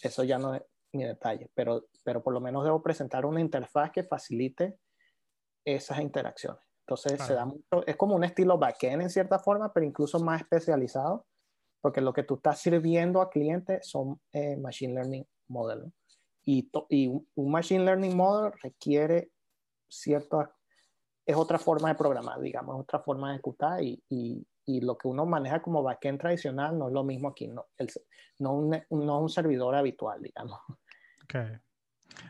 Eso ya no es mi detalle, pero, pero por lo menos debo presentar una interfaz que facilite esas interacciones. Entonces se da mucho, es como un estilo backend en cierta forma, pero incluso más especializado, porque lo que tú estás sirviendo a clientes son eh, machine learning model. Y, y, un machine learning model requiere cierta, es otra forma de programar, digamos, otra forma de ejecutar y, y, y lo que uno maneja como backend tradicional no es lo mismo aquí, no, el, no, un, no un servidor habitual, digamos. Ok.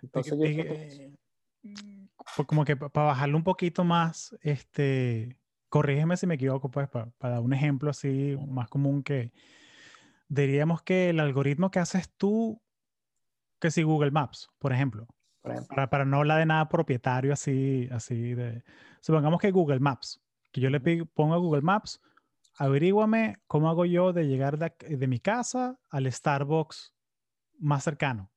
Entonces, yo creo pues como que para bajarlo un poquito más, este, corrígeme si me equivoco, pues para, dar un ejemplo así más común que diríamos que el algoritmo que haces tú, que si Google Maps, por ejemplo, Para, para, no hablar de nada propietario así, así de, supongamos que Google Maps, que yo le pongo a Google Maps, averíguame cómo hago yo de llegar de, de mi casa al Starbucks más cercano.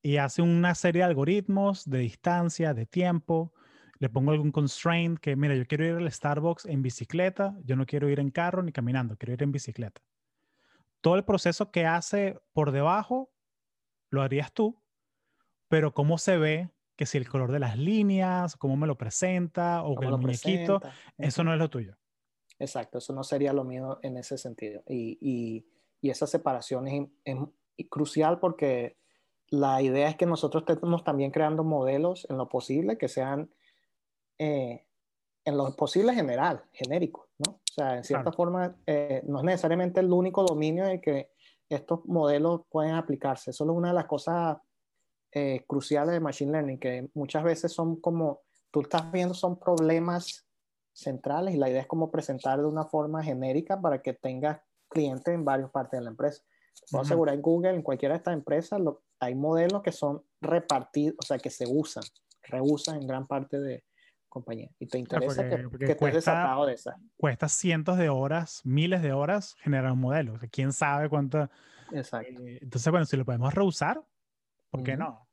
Y hace una serie de algoritmos de distancia, de tiempo. Le pongo algún constraint que, mira, yo quiero ir al Starbucks en bicicleta, yo no quiero ir en carro ni caminando, quiero ir en bicicleta. Todo el proceso que hace por debajo lo harías tú, pero cómo se ve, que si el color de las líneas, cómo me lo presenta o el muñequito, eso no es lo tuyo. Exacto, eso no sería lo mío en ese sentido. Y, y, y esa separación es, es crucial porque la idea es que nosotros estemos también creando modelos en lo posible que sean eh, en lo posible general, genéricos, ¿no? O sea, en cierta forma, eh, no es necesariamente el único dominio en que estos modelos pueden aplicarse. Eso es una de las cosas eh, cruciales de Machine Learning, que muchas veces son como, tú estás viendo, son problemas centrales y la idea es como presentar de una forma genérica para que tengas clientes en varias partes de la empresa. Puedo asegurar en Google, en cualquiera de estas empresas, lo, hay modelos que son repartidos, o sea, que se usan, reusan en gran parte de compañías. Y te interesa que, que estés desatado de esa. Cuesta cientos de horas, miles de horas generar un modelo. O sea, ¿Quién sabe cuánto? Exacto. Eh, entonces, bueno, si lo podemos reusar, ¿por qué no?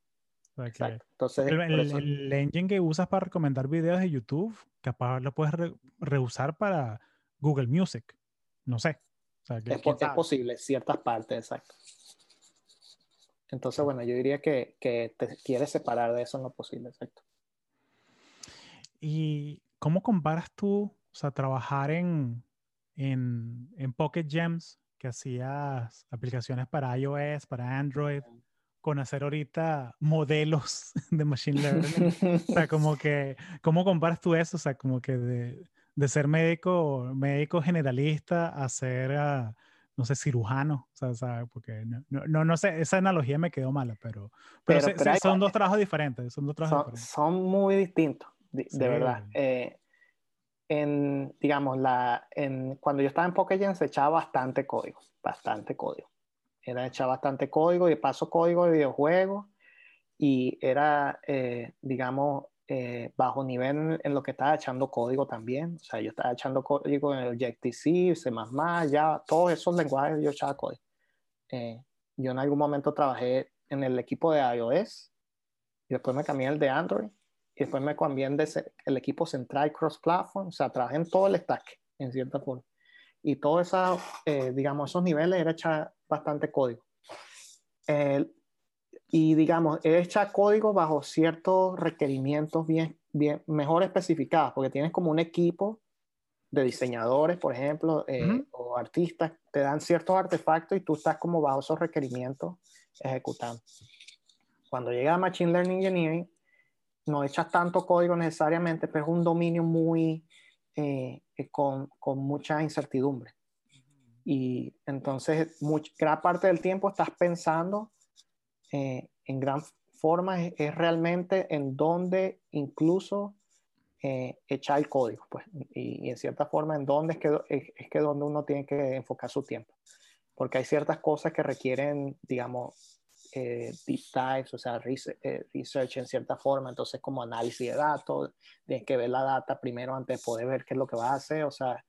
Exacto. Entonces, el, el, engine que usas para recomendar videos de YouTube, capaz lo puedes reusar para Google Music. No sé. O sea, es, es posible, ciertas partes, exacto. Entonces, bueno, yo diría que, que te quieres separar de eso en lo posible, exacto. ¿Y cómo comparas tú, o sea, trabajar en, en, en Pocket Gems, que hacías aplicaciones para iOS, para Android, con hacer ahorita modelos *laughs* de Machine Learning? o sea, *laughs* como que, ¿cómo comparas tú eso? O sea, como que de, de ser médico, médico generalista a ser... Uh, no sé, cirujano, o sea, porque no, no, no, sé, esa analogía me quedó mala, pero, pero, son dos trabajos diferentes, son dos trabajos son, diferentes. Son muy distintos, de, verdad. Eh, en, digamos, la, en, cuando yo estaba en Pokégen se echaba bastante código, bastante código. Era echar bastante código y paso código de videojuegos y era, eh, digamos, eh, bajo nivel en, lo que estaba echando código también. O sea, yo estaba echando código en Objective-C, C++, ya todos esos lenguajes yo echaba código. Eh, yo en algún momento trabajé en el equipo de iOS y después me cambié el de Android y después me cambié de el equipo central cross-platform. O sea, trabajé en todo el stack, en cierta forma. Y todos esos, eh, digamos, esos niveles era echar bastante código. y digamos, hecho código bajo ciertos requerimientos bien, bien, mejor especificados, porque tienes como un equipo de diseñadores, por ejemplo, eh, o artistas, te dan ciertos artefactos y tú estás como bajo esos requerimientos ejecutando. Cuando llega a Machine Learning Engineering, no echas tanto código necesariamente, pero es un dominio muy eh, eh, con, con, mucha incertidumbre. Y entonces, mucha, gran parte del tiempo estás pensando eh, en gran forma, es, realmente en dónde incluso echar el código, pues, y, en cierta forma en dónde es que, es, es que donde uno tiene que enfocar su tiempo. Porque hay ciertas cosas que requieren, digamos, eh, deep dives, o sea, eh, research, en cierta forma, entonces como análisis de datos, tienes que ver la data primero antes de poder ver qué es lo que vas a hacer, o sea,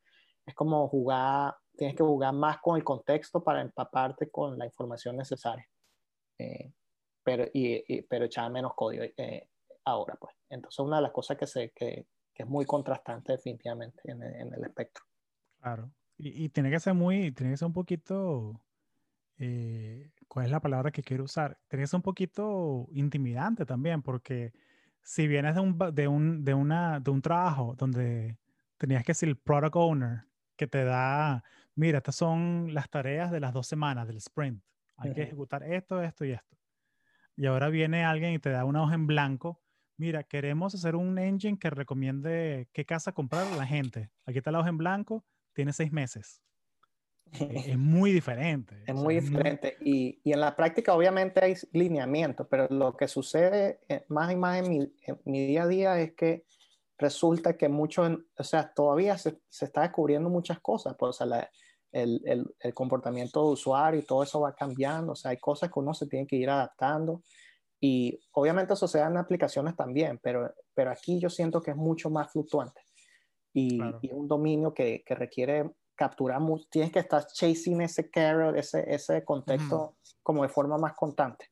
es como jugar, tienes que jugar más con el contexto para empaparte con la información necesaria, eh, pero, y, pero echar menos código ahora, pues. Entonces, una de las cosas que, sé que, que es muy contrastante definitivamente en, en el espectro. Claro. Y, y, tiene que ser muy, tiene que ser un poquito ¿cuál es la palabra que quiero usar? Tenés un poquito intimidante también, porque si vienes de un, de un, de una, de un trabajo donde tenías que ser el product owner, que te da, mira, estas son las tareas de las dos semanas del sprint. Hay que ejecutar esto, esto y esto. Y ahora viene alguien y te da una hoja en blanco. Mira, queremos hacer un engine que recomiende qué casa comprar a la gente. Aquí está la hoja en blanco, tiene seis meses. E-, es *laughs* muy diferente. Es muy diferente. Y, y, en la práctica obviamente hay lineamientos, pero lo que sucede eh, más y más en mi, en mi día a día es que resulta que mucho, o sea, todavía se, se, está descubriendo muchas cosas, pues, o sea, la, el, el, el, comportamiento de usuario y todo eso va cambiando, o sea, hay cosas que uno se tiene que ir adaptando y obviamente eso se da en aplicaciones también, pero, pero aquí yo siento que es mucho más fluctuante y, y un dominio que, que requiere capturamos, tienes que estar chasing ese carrot, ese, ese contexto como de forma más constante.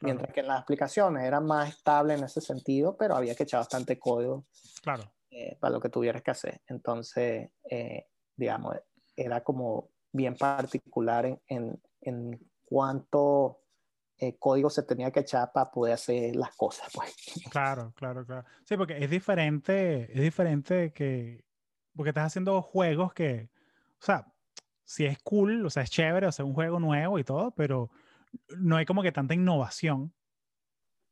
Mientras que en las aplicaciones era más estable en ese sentido, pero había que echar bastante código claro. Eh, para lo que tuvieras que hacer. Entonces, eh, digamos, era como bien particular en, en, en cuánto eh, código se tenía que echar para poder hacer las cosas. Pues. *laughs* Claro, claro, claro. Sí, porque es diferente, es diferente que, porque estás haciendo juegos que, o sea, sí es cool, o sea, es chévere hacer un juego nuevo y todo, pero no hay como que tanta innovación.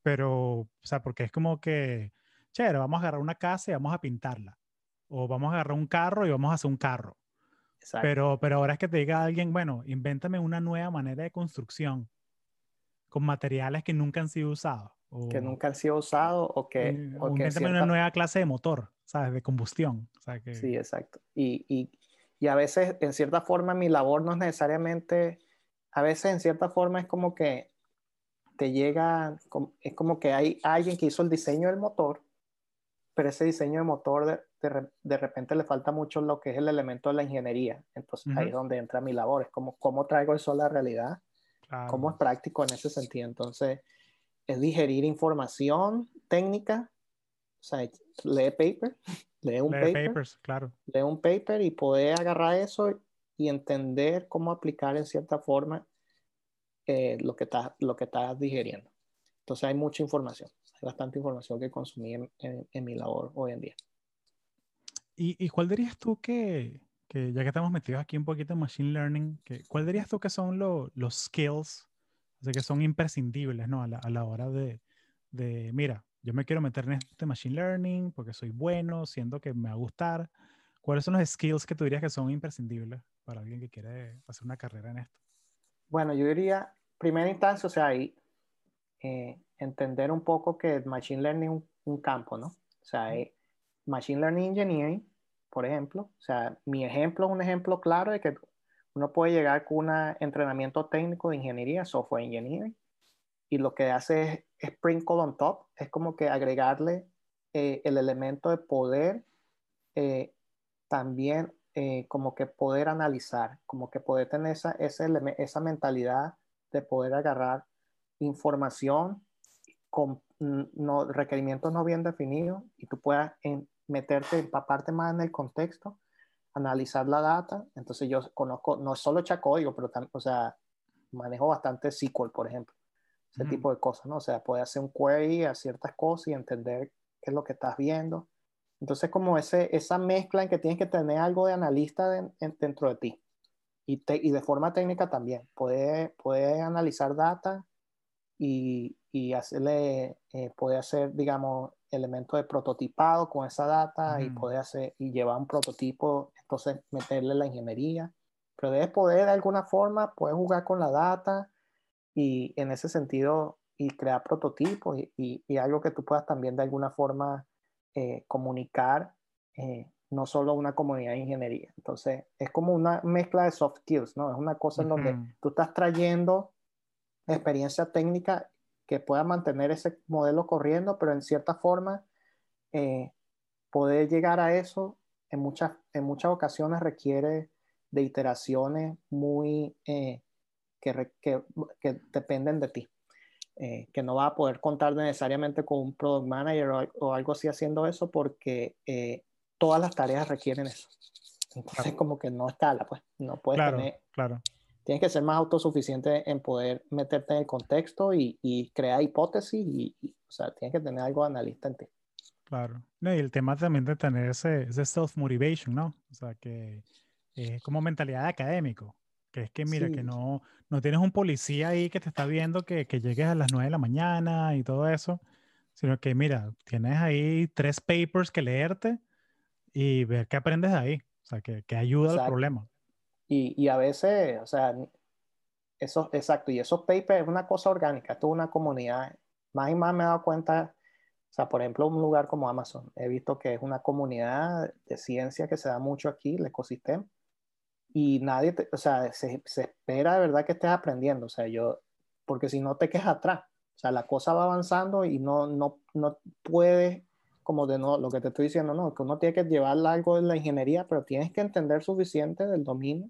Pero, o sea, porque es como que, chévere, vamos a agarrar una casa y vamos a pintarla. O vamos a agarrar un carro y vamos a hacer un carro. Pero, pero ahora es que te diga alguien, bueno, invéntame una nueva manera de construcción con materiales que nunca han sido usados. O, que nunca han sido usados o que... O, invéntame una nueva clase de motor, ¿sabes? De combustión. O sea, que... Sí, exacto. Y, y, y a veces, en cierta forma, mi labor no es necesariamente, a veces en cierta forma es como que te llega, es como que hay alguien que hizo el diseño del motor, pero ese diseño de motor de, de, repente le falta mucho lo que es el elemento de la ingeniería. Entonces ahí es donde entra mi labor, es como cómo traigo eso a la realidad, cómo es práctico en ese sentido. Entonces es digerir información técnica, o sea, lee paper, *laughs* lee un paper, claro. lee un paper y poder agarrar eso y entender cómo aplicar en cierta forma eh, lo que estás lo que estás digeriendo. Entonces hay mucha información, hay bastante información que consumí en, en, mi labor hoy en día. ¿Y, ¿Y, cuál dirías tú que, que, ya que estamos metidos aquí un poquito en Machine Learning, que, cuál dirías tú que son lo, los skills o sea, que son imprescindibles ¿no? a, la, a la hora de, de, mira, yo me quiero meter en este machine learning porque soy bueno, siento que me va a gustar. ¿Cuáles son los skills que tú dirías que son imprescindibles para alguien que quiere hacer una carrera en esto? Bueno, yo diría, primera instancia, o sea, ahí, eh, entender un poco que machine learning es un, campo, ¿no? O sea, machine learning engineering, por ejemplo, o sea, mi ejemplo es un ejemplo claro de que uno puede llegar con un entrenamiento técnico de ingeniería, software engineering, y lo que hace es sprinkle on top, es como que agregarle eh, el elemento de poder eh, como que poder analizar, como que poder tener esa, esa mentalidad de poder agarrar información con no, requerimientos no bien definidos y tú puedas en, meterte, empaparte más en el contexto, analizar la data. Entonces yo conozco, no solo echa código, pero también, o sea, manejo bastante SQL, por ejemplo. Ese tipo de cosas, ¿no? O sea, puede hacer un query a ciertas cosas y entender qué es lo que estás viendo. Entonces, como ese, esa mezcla en que tienes que tener algo de analista dentro de ti. Y, y, de forma técnica también. Puede, puede analizar data y, y hacerle, eh, puede hacer, digamos, elementos de prototipado con esa data y puede hacer y llevar un prototipo, entonces meterle la ingeniería. Pero debes poder de alguna forma, puedes jugar con la data y en ese sentido y crear prototipos y, y, algo que tú puedas también de alguna forma eh, comunicar, eh, no solo una comunidad de ingeniería. Entonces, es como una mezcla de soft skills, ¿no? Es una cosa en donde tú estás trayendo experiencia técnica que pueda mantener ese modelo corriendo, pero en cierta forma eh, poder llegar a eso en muchas, en muchas ocasiones requiere de iteraciones muy eh, que, que, que, dependen de ti. Eh, que no va a poder contar necesariamente con un product manager o, algo así haciendo eso porque todas las tareas requieren eso. Entonces como que no escala, pues no puedes claro, tener... Claro tienes que ser más autosuficiente en poder meterte en el contexto y, y crear hipótesis y, o sea, tienes que tener algo de analista en ti. Claro. y el tema también de tener ese, ese self-motivation, ¿no? O sea, que es como mentalidad de académico. Que es que, mira, que no, no tienes un policía ahí que te está viendo que, que llegues a las 9 de la mañana y todo eso, sino que, mira, tienes ahí tres papers que leerte y ver qué aprendes de ahí. O sea, que, que ayuda al problema. Y, y, a veces, o sea, eso, exacto, y esos papers es una cosa orgánica, esto es una comunidad. Más y más me he dado cuenta, o sea, por ejemplo, un lugar como Amazon, he visto que es una comunidad de ciencia que se da mucho aquí, el ecosistema, y nadie, o sea, se, se, espera de verdad que estés aprendiendo, o sea, yo, porque si no te quedas atrás, o sea, la cosa va avanzando y no, no, no puedes como de no, lo que te estoy diciendo, no, que uno tiene que llevar algo de la ingeniería, pero tienes que entender suficiente del dominio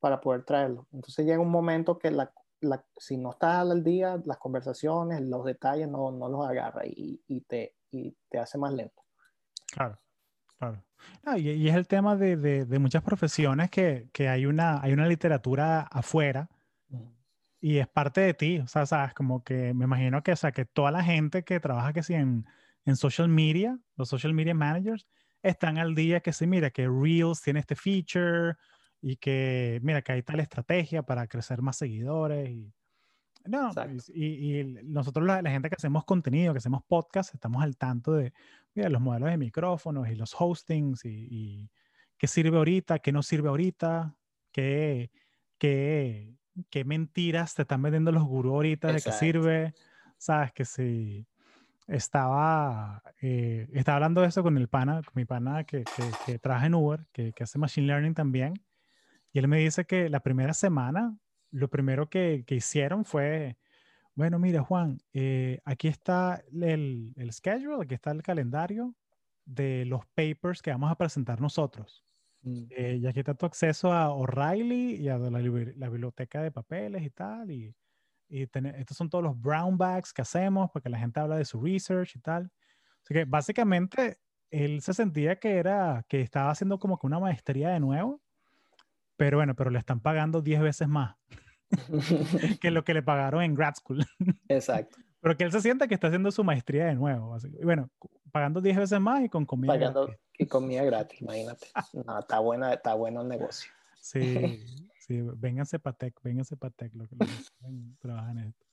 para poder traerlo. Entonces llega un momento que la, la, si no estás al día, las conversaciones, los detalles no, no los agarra y, y, te, y te hace más lento. Claro, claro. y, y, es el tema de, de, de muchas profesiones que, que, hay, una, hay una literatura afuera y es parte de ti. O sea, sabes, como que me imagino que, o sea, que toda la gente que trabaja que si en en social media, los social media managers, están al día que se mira que Reels tiene este feature y que mira que hay tal estrategia para crecer más seguidores y no, y, y, nosotros la, gente que hacemos contenido, que hacemos podcast, estamos al tanto de mira, los modelos de micrófonos y los hostings y, qué sirve ahorita, qué no sirve ahorita, qué, qué, qué mentiras te están vendiendo los gurús ahorita de qué sirve, sabes que si estaba, eh, estaba hablando de eso con el pana, con mi pana que, que, que trabaja en Uber, que, que, hace Machine Learning también. Y él me dice que la primera semana, lo primero que, que hicieron fue, bueno, mira, Juan, eh, aquí está el, el, schedule, aquí está el calendario de los papers que vamos a presentar nosotros. Mm. Eh, y aquí está tu acceso a O'Reilly y a la, la, biblioteca de papeles y tal. Y, y estos son todos los brown bags que hacemos porque la gente habla de su research y tal. Así que básicamente él se sentía que era, que estaba haciendo como que una maestría de nuevo, pero bueno, pero le están pagando 10 veces más *laughs* *laughs* que lo que le pagaron en grad school. *laughs* Exacto. Pero que él se siente que está haciendo su maestría de nuevo. Así, y bueno, pagando 10 veces más y con comida pagando, gratis. Y comida gratis, imagínate. No, está, buena, está bueno el negocio. Sí, *laughs* Sí, vénganse para Tech, vénganse para Tech, lo que, trabajan en esto.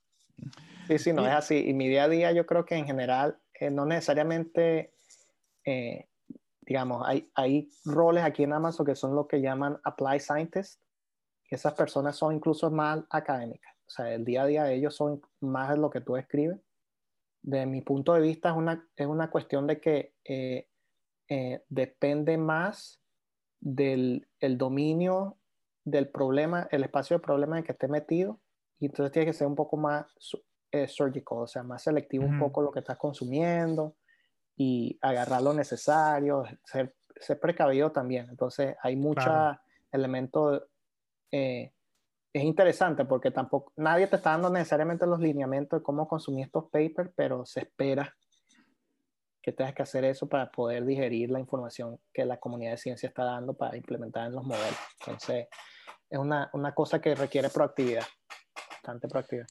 Sí, sí, no es así. Y mi día a día yo creo que en general eh, no necesariamente, eh, digamos, hay, hay roles aquí en Amazon que son lo que llaman Applied Scientists. Esas personas son incluso más académicas. O sea, el día a día de ellos son más de lo que tú escribes. De mi punto de vista es una, es una cuestión de que eh, depende más del el dominio del problema, el espacio de problema en que esté metido, y entonces tiene que ser un poco más eh, surgical, o sea, más selectivo un poco lo que estás consumiendo, y agarrar lo necesario, ser, ser precavido también. Entonces hay muchos elementos, eh, es interesante porque tampoco, nadie te está dando necesariamente los lineamientos de cómo consumir estos papers, pero se espera que tengas que hacer eso para poder digerir la información que la comunidad de ciencia está dando para implementar en los modelos. Entonces, es una, una cosa que requiere proactividad, bastante proactividad.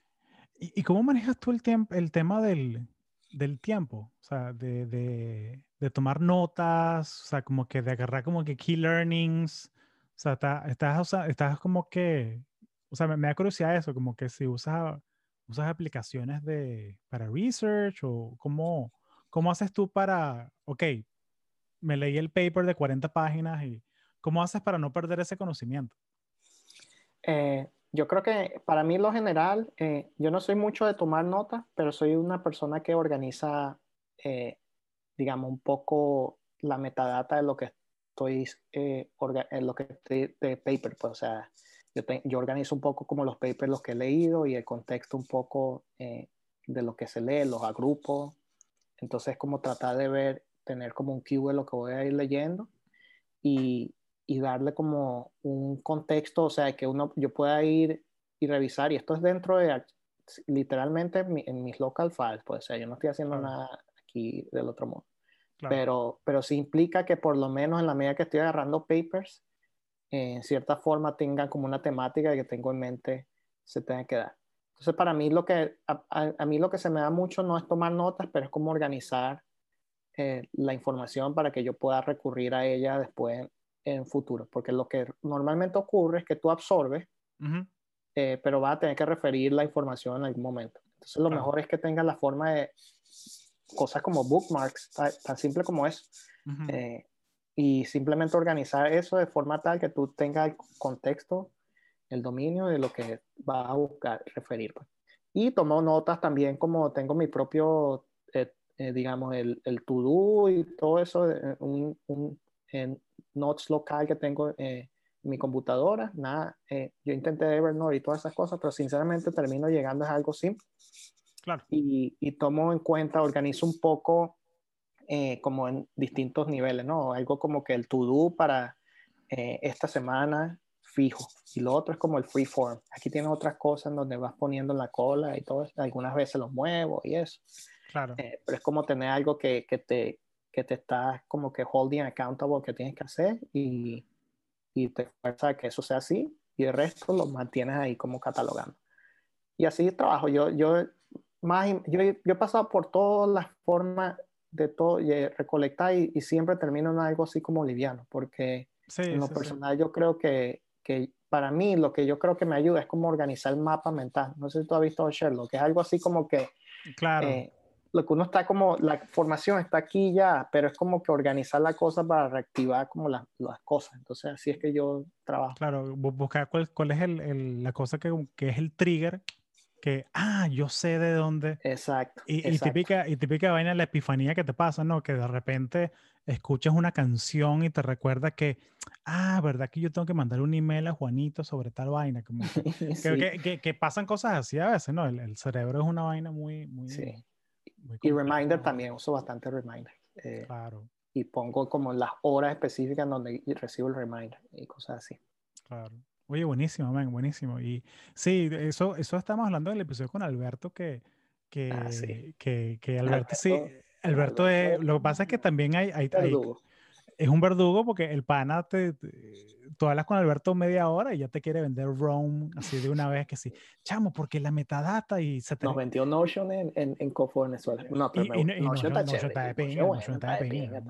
¿Y, cómo manejas tú el, tiempo, el tema del, del tiempo? O sea, de, de, de, tomar notas, o sea, como que de agarrar como que key learnings. O sea, estás, estás como que, o sea, me, me, da curiosidad eso, como que si usas, usas aplicaciones de, para research o cómo, cómo haces tú para, ok, me leí el paper de 40 páginas y cómo haces para no perder ese conocimiento? Eh, yo creo que para mí lo general, eh, yo no soy mucho de tomar notas, pero soy una persona que organiza, eh, digamos, un poco la metadata de lo que estoy, eh, en lo que estoy de paper, pues, o sea, yo, yo, organizo un poco como los papers, los que he leído y el contexto un poco de lo que se lee, los agrupo. Entonces, como tratar de ver, tener como un cue de lo que voy a ir leyendo y, y darle como un contexto, o sea, que uno, yo pueda ir y revisar, y esto es dentro de, literalmente en, mis local files, pues, o sea, yo no estoy haciendo nada aquí del otro modo. Pero, pero sí implica que por lo menos en la medida que estoy agarrando papers, en cierta forma tengan como una temática que tengo en mente, se tenga que dar. Entonces, para mí lo que, a, a, mí lo que se me da mucho no es tomar notas, pero es como organizar eh, la información para que yo pueda recurrir a ella después en futuro, porque lo que normalmente ocurre es que tú absorbes, eh, pero vas a tener que referir la información en algún momento. Entonces lo mejor es que tengas la forma de cosas como bookmarks, tan, simple como eso, eh, y simplemente organizar eso de forma tal que tú tengas el contexto, el dominio de lo que vas a buscar referir. Pues. Y tomo notas también como tengo mi propio, eh, digamos, el, el to-do y todo eso, un, un, en, notes local que tengo eh, en mi computadora, nada, eh, yo intenté Evernote y todas esas cosas, pero sinceramente termino llegando a algo simple. Claro. Y, y tomo en cuenta, organizo un poco eh, como en distintos niveles, ¿no? Algo como que el to-do para esta semana fijo y lo otro es como el freeform. Aquí tienes otras cosas en donde vas poniendo en la cola y todo, algunas veces los muevo y eso. Claro. pero es como tener algo que, que, te, que te estás como que holding accountable que tienes que hacer y, y te fuerza que eso sea así y el resto lo mantienes ahí como catalogando. Y así trabajo. Yo, yo, más, yo, yo he pasado por todas las formas de todo, y recolectar y, y, siempre termino en algo así como liviano, porque en lo personal yo creo que, que, para mí lo que yo creo que me ayuda es como organizar el mapa mental. No sé si tú has visto Sherlock, que es algo así como que... Claro. Eh, lo que uno está como, la formación está aquí ya, pero es como que organizar la cosa para reactivar como las cosas. Entonces, así es que yo trabajo. Claro, buscar cuál, cuál es el, el, la cosa que, que, es el trigger, que, ah, yo sé de dónde. Exacto. Y, y típica, y típica vaina la epifanía que te pasa, ¿no? Que de repente escuchas una canción y te recuerda que, ah, ¿verdad que yo tengo que mandar un email a Juanito sobre tal vaina? Como que, *laughs* que, que, pasan cosas así a veces, ¿no? El, el, cerebro es una vaina muy... muy sí y Reminder también, uso bastante Reminder. Eh, claro. Y pongo como las horas específicas en donde recibo el Reminder y cosas así. Claro. Oye, buenísimo, man, buenísimo. Y sí, eso, eso estamos hablando del episodio con Alberto, que, que, ah, que, que, Alberto, sí, Alberto, es, lo que pasa es que también hay, hay, hay, es un verdugo porque el pana te, tú hablas con Alberto media hora y ya te quiere vender Roam así de una vez que sí, chamo, porque la metadata y se te... Nos vendió Notion en, en, en Cofo Venezuela. No, pero y, y, Notion, está chévere. está de piña, Notion está de piña.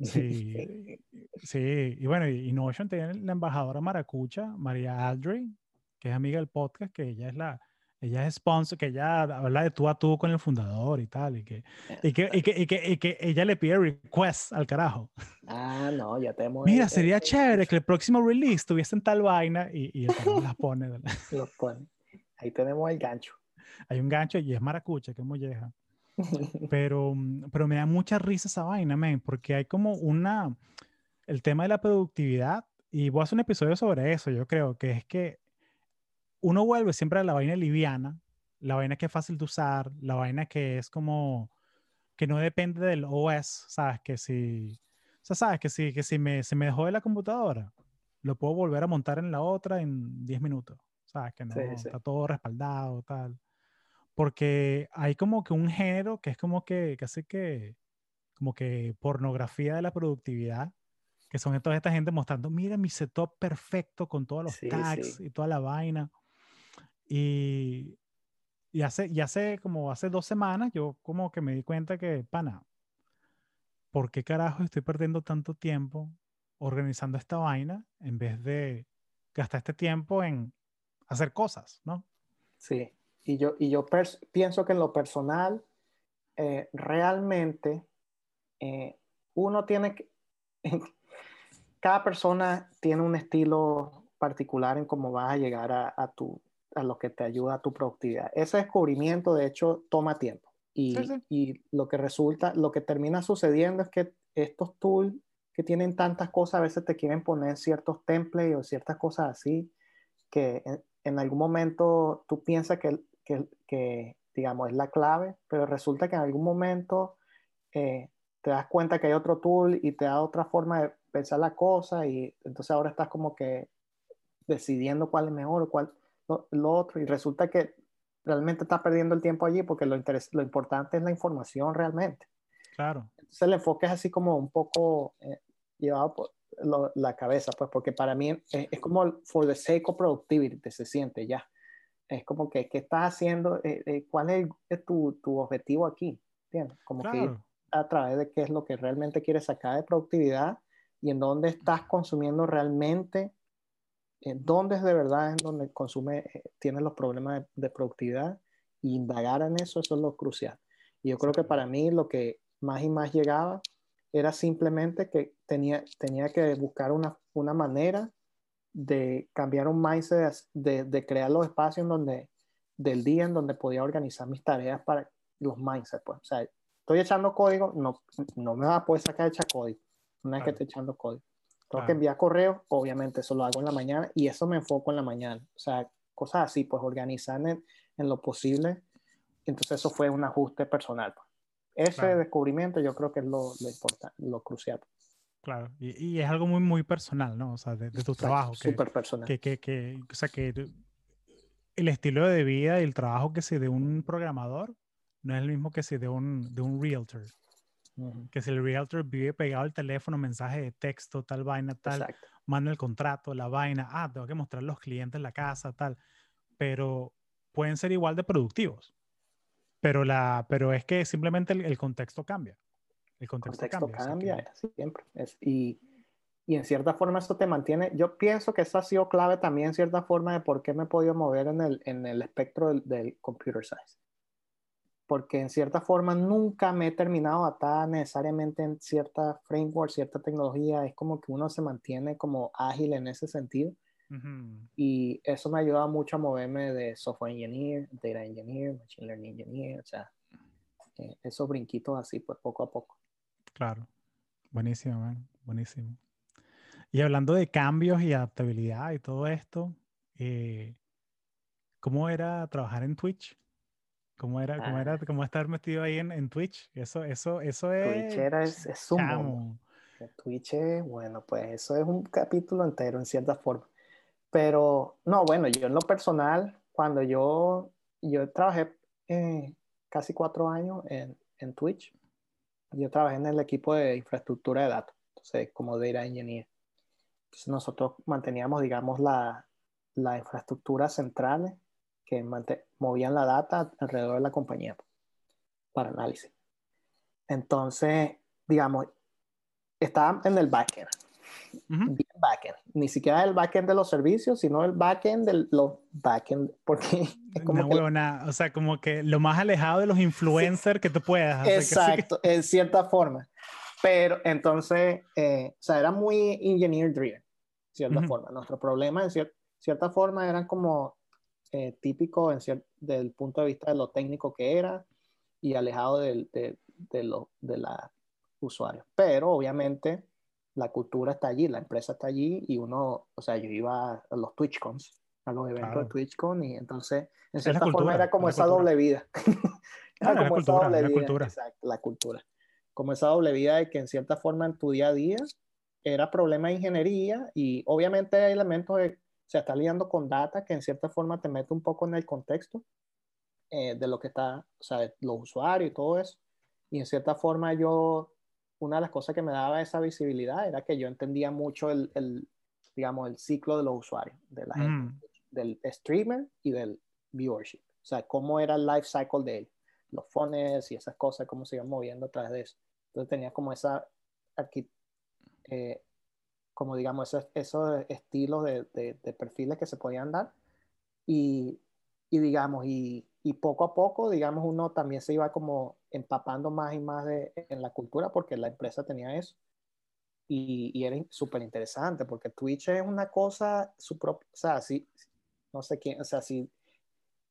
Sí, *laughs* sí, y bueno, y Notion tiene la embajadora maracucha, María Aldry, que es amiga del podcast, que ella es la, ella es sponsor, que ella habla de tú a tú con el fundador y tal, y que, y que, y que, y que, y que ella le pide requests al carajo. *laughs* Ah, no, ya tenemos. Mira, sería chévere que el próximo release tuviese en tal vaina y, y el carajo las pone. *laughs* Los pone. Ahí tenemos el gancho. Hay un gancho y es maracucha, que molleja. *laughs* Pero, pero me da mucha risa esa vaina, man, porque hay como una. El tema de la productividad, y voy a hacer un episodio sobre eso, yo creo, que es que uno vuelve siempre a la vaina liviana, la vaina que es fácil de usar, la vaina que es como, que no depende del OS, ¿sabes? Que si, o sea, ¿sabes? Que si, que si me, se me dejó de la computadora, lo puedo volver a montar en la otra en 10 minutos, ¿sabes? Que no está todo respaldado, tal. Porque hay como que un género que es como que, casi que, como que pornografía de la productividad, que son toda esta gente mostrando, mira mi setup perfecto con todos los tags y toda la vaina. Y, y hace, y hace como hace dos semanas yo como que me di cuenta que, pana, ¿por qué carajo estoy perdiendo tanto tiempo organizando esta vaina en vez de gastar este tiempo en hacer cosas, ¿no? Sí, y yo, y yo pienso que en lo personal, eh, realmente eh, uno tiene que, *laughs* cada persona tiene un estilo particular en cómo vas a llegar a, tu, a lo que te ayuda a tu productividad. Ese descubrimiento, de hecho, toma tiempo. Y, y, lo que resulta, lo que termina sucediendo es que estos tools que tienen tantas cosas, a veces te quieren poner ciertos templates o ciertas cosas así, que en, algún momento tú piensas que, que, que, digamos, es la clave, pero resulta que en algún momento eh, te das cuenta que hay otro tool y te da otra forma de pensar la cosa y entonces ahora estás como que decidiendo cuál es mejor o cuál lo, otro y resulta que realmente estás perdiendo el tiempo allí porque lo, lo importante es la información realmente. Claro. Entonces el enfoque es así como un poco eh, llevado por la cabeza, pues porque para mí es, como for the sake of productivity, se siente ya. Es como que, ¿qué estás haciendo? Eh, eh, ¿Cuál es, tu, tu, objetivo aquí? ¿Entiendes? Como que a través de qué es lo que realmente quieres sacar de productividad y en dónde estás consumiendo realmente, en dónde es de verdad en donde consume, eh, tienes los problemas de, productividad y indagar en eso, eso es lo crucial. Y yo creo que para mí lo que más y más llegaba era simplemente que tenía, tenía que buscar una, una manera de cambiar un mindset, de, de, crear los espacios en donde, del día en donde podía organizar mis tareas para los mindsets. Pues. O sea, estoy echando código, no, no me va a poder sacar echar código una vez que esté echando código. Tengo que enviar correo, obviamente eso lo hago en la mañana y eso me enfoco en la mañana. O sea, cosas así, pues organizar en, en lo posible. Entonces eso fue un ajuste personal. Pues. Ese descubrimiento yo creo que es lo, lo importante, lo crucial. Claro, y, y, es algo muy, muy personal, ¿no? O sea, de, tu trabajo. Súper personal. Que, que, que, o sea, que el estilo de vida y el trabajo que se de un programador no es el mismo que si de un, de un realtor. Que si el realtor vive pegado al teléfono, mensaje de texto, tal vaina, tal, manda el contrato, la vaina, ah, tengo que mostrar a los clientes la casa, tal. Pero pueden ser igual de productivos. Pero, la, pero es que simplemente el, contexto cambia. El contexto, cambia. siempre. Es, y, y, en cierta forma esto te mantiene, yo pienso que eso ha sido clave también en cierta forma de por qué me he podido mover en el, en el espectro del, del computer science porque en cierta forma nunca me he terminado atada necesariamente en cierta framework, cierta tecnología, es como que uno se mantiene como ágil en ese sentido. Y eso me ha ayudado mucho a moverme de software engineer, data engineer, machine learning engineer, o sea, eh, esos brinquitos así, pues poco a poco. Claro, buenísimo, man. buenísimo. Y hablando de cambios y adaptabilidad y todo esto, eh, ¿cómo era trabajar en Twitch? ¿Cómo era, cómo era, ah. cómo estar metido ahí en, en Twitch? Eso, eso, eso es. Twitch era, es, es un Twitch es, bueno, pues eso es un capítulo entero en cierta forma. Pero, no, bueno, yo en lo personal, cuando yo, yo trabajé eh, casi cuatro años en, en Twitch, yo trabajé en el equipo de infraestructura de datos, entonces, como data engineer. Entonces, nosotros manteníamos, digamos, la, la infraestructura central que movían la data alrededor de la compañía para análisis. Entonces, digamos, estaba en el backend. Backend. Ni siquiera el backend de los servicios, sino el backend de los backend. Porque *laughs* es como. o sea, como que lo más alejado de los influencers que tú puedas. Exacto, *laughs* en cierta forma. Pero entonces, eh, o sea, era muy engineer driven, cierta forma. Nuestro problema, en cierta forma, eran como eh, típico en desde el punto de vista de lo técnico que era y alejado de, de, de, lo, de la usuario. Pero obviamente la cultura está allí, la empresa está allí y uno, o sea, yo iba a los TwitchCons, a los eventos de TwitchCon y entonces en cierta forma era como esa doble vida. *laughs* Ah, la, como esa cultura, doble la vida, cultura. exacto, la cultura. Como esa doble vida de que en cierta forma en tu día a día era problema de ingeniería y obviamente hay elementos de, se está lidiando con data que en cierta forma te mete un poco en el contexto eh, de lo que está, o sea, de los usuarios y todo eso. Y en cierta forma yo, una de las cosas que me daba esa visibilidad era que yo entendía mucho el, el digamos, el ciclo de los usuarios, de la gente, Mm, del streamer y del viewership. O sea, cómo era el life cycle de él, los phones y esas cosas, cómo se iban moviendo a través de eso. Entonces tenía como esa, arqui- eh, como digamos, esos, esos estilos de, de- de perfiles que se podían dar. Y, y digamos, y, y poco a poco, digamos, uno también se iba como empapando más y más de, en la cultura porque la empresa tenía eso. Y, y era súper interesante porque Twitch es una cosa, su propia, o sea, si, no sé quién, o sea, si,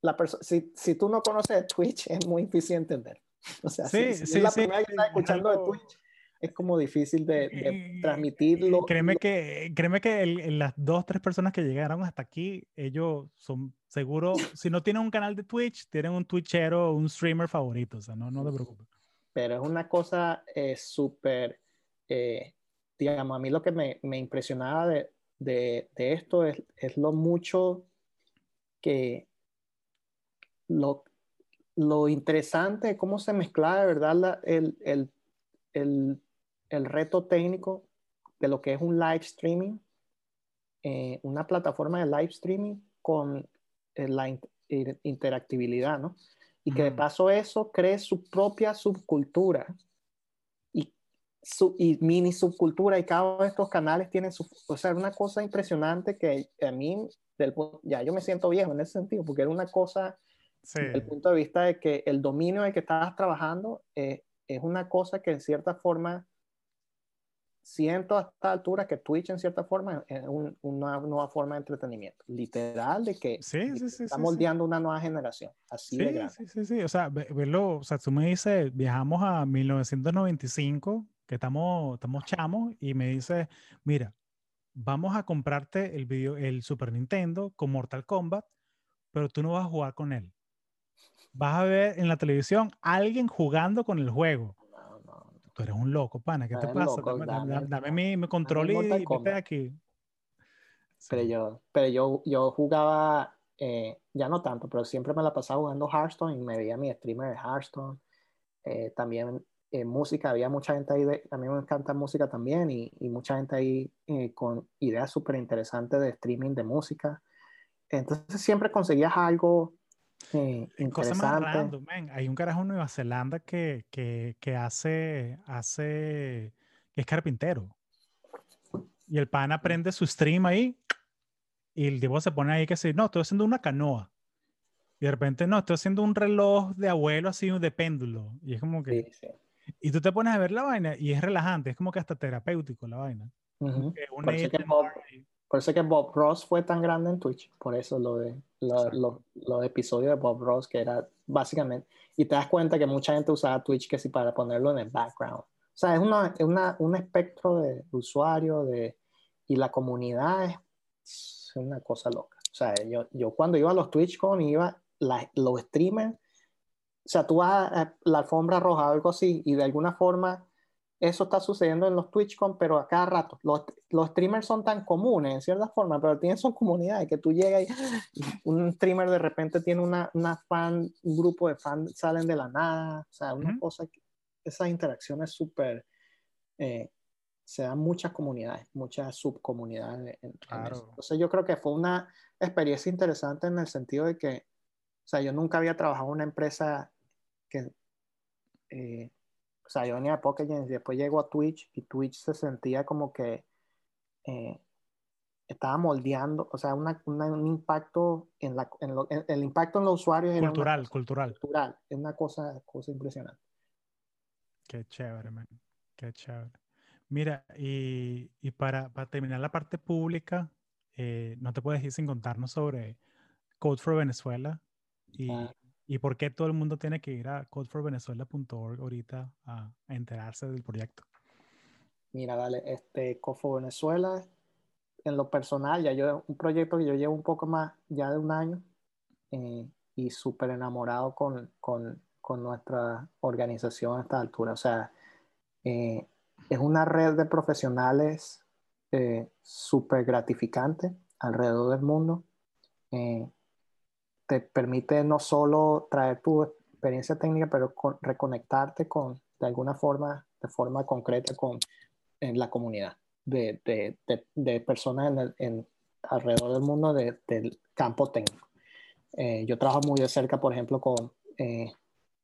la si, si tú no conoces Twitch es muy difícil entender. *laughs* O sea, Sí, si, si sí, es la sí, primera que estás es escuchando de Twitch, es como difícil de, de transmitirlo. Créeme que, créeme que el- las dos, tres personas que llegaron hasta aquí, ellos son seguro, si no tienen un canal de Twitch, tienen un Twitchero, un streamer favorito, o sea, no, no te preocupes. pero es una cosa eh, súper, eh, digamos, a mí lo que me, me impresionaba de, de, de esto es, es, lo mucho que, lo, lo interesante cómo se mezclaba de verdad la, el, el, el, el, reto técnico de lo que es un live streaming, eh, una plataforma de live streaming con la in interactibilidad, ¿no? y que de paso eso cree su propia subcultura y, su, y mini subcultura y cada uno de estos canales tiene su, o sea, una cosa impresionante que a mí, del, ya yo me siento viejo en ese sentido, porque era una cosa, sí. desde el punto de vista de que el dominio en el que estabas trabajando eh, es una cosa que en cierta forma siento a esta altura que Twitch en cierta forma es un, una nueva forma de entretenimiento, literal de que, sí, sí, sí, está moldeando una nueva generación, así sí, de grande. Sí, sí, sí, o sea, verlo, o sea, tú me dices, viajamos a 1995, que estamos, estamos chamos, y me dices, mira, vamos a comprarte el, video, el Super Nintendo con Mortal Kombat, pero tú no vas a jugar con él. Vas a ver en la televisión a alguien jugando con el juego tú eres un loco, pana, ¿qué te pasa? Loco, dame, dame, dame, mi, mi, control y vete aquí. Sí. Pero yo, pero yo, yo jugaba, eh, ya no tanto, pero siempre me la pasaba jugando Hearthstone y me veía mi streamer de Hearthstone. Eh, también eh, música, había mucha gente ahí, de, a mí me encanta música también y, y mucha gente ahí eh, con ideas súper interesantes de streaming de música. Entonces siempre conseguías algo Sí, Cosa más random, man. Hay un carajo en Nueva Zelanda que, que, que hace, hace, que es carpintero. Y el pan aprende su stream ahí y el tipo se pone ahí que dice, no, estoy haciendo una canoa. Y de repente, no, estoy haciendo un reloj de abuelo así de péndulo. Y es como que... Sí, sí. Y tú te pones a ver la vaina y es relajante, es como que hasta terapéutico la vaina. Uh -huh. por, eso que Bob, por, eso que Bob, Ross fue tan grande en Twitch, por eso lo de los lo, lo episodios de Bob Ross, que era básicamente, y te das cuenta que mucha gente usaba Twitch que sí para ponerlo en el background. O sea, es, una, es una, un espectro de usuario de, y la comunidad es, es una cosa loca. O sea, yo, yo cuando iba a los TwitchCon iba, la, los streamers, o sea, tú vas a la alfombra roja o algo así y de alguna forma eso está sucediendo en los TwitchCon, pero a cada rato. Los, los streamers son tan comunes en cierta forma, pero tienen son comunidades que tú llegas y *laughs* un streamer de repente tiene una, una fan, un grupo de fans salen de la nada, o sea, una uh -huh. cosa, que, esas interacciones súper, eh, se dan muchas comunidades, muchas subcomunidades. En, claro. en Entonces yo creo que fue una experiencia interesante en el sentido de que, o sea, yo nunca había trabajado en una empresa que... Eh, o sea, yo venía de Pocket y después llego a Twitch y Twitch se sentía como que eh, estaba moldeando, o sea, una, una, un impacto en, la, en, lo, en, el impacto en los usuarios. Cultural, cosa, cultural. Cultural, es una cosa, cosa impresionante. Qué chévere, man. Qué chévere. Mira, y, y para, para, terminar la parte pública, eh, no te puedes ir sin contarnos sobre Code for Venezuela y, ah. ¿Y por qué todo el mundo tiene que ir a codeforvenezuela.org ahorita a, a, enterarse del proyecto? Mira, dale, este Code for Venezuela, en lo personal, ya yo, un proyecto que yo llevo un poco más, ya de un año, eh, y súper enamorado con, con, con nuestra organización a esta altura. O sea, eh, es una red de profesionales eh, súper gratificante alrededor del mundo. Eh, te permite no solo traer tu experiencia técnica, pero reconectarte con, de alguna forma, de forma concreta con en la comunidad de, de, de, personas en, en, alrededor del mundo del campo técnico. Eh, yo trabajo muy de cerca, por ejemplo, con eh,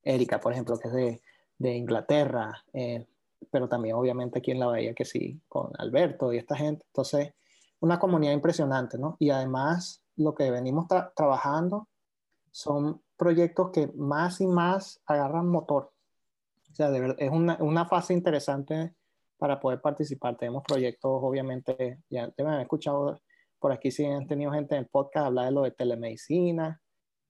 Erika, por ejemplo, que es de, de Inglaterra, eh, pero también obviamente aquí en la Bahía, que sí, con Alberto y esta gente. Entonces, una comunidad impresionante, ¿no? Y además, lo que venimos trabajando son proyectos que más y más agarran motor. O sea, de es una, una fase interesante para poder participar. Tenemos proyectos, obviamente, ya te han escuchado por aquí, si han tenido gente en el podcast hablar de lo de telemedicina,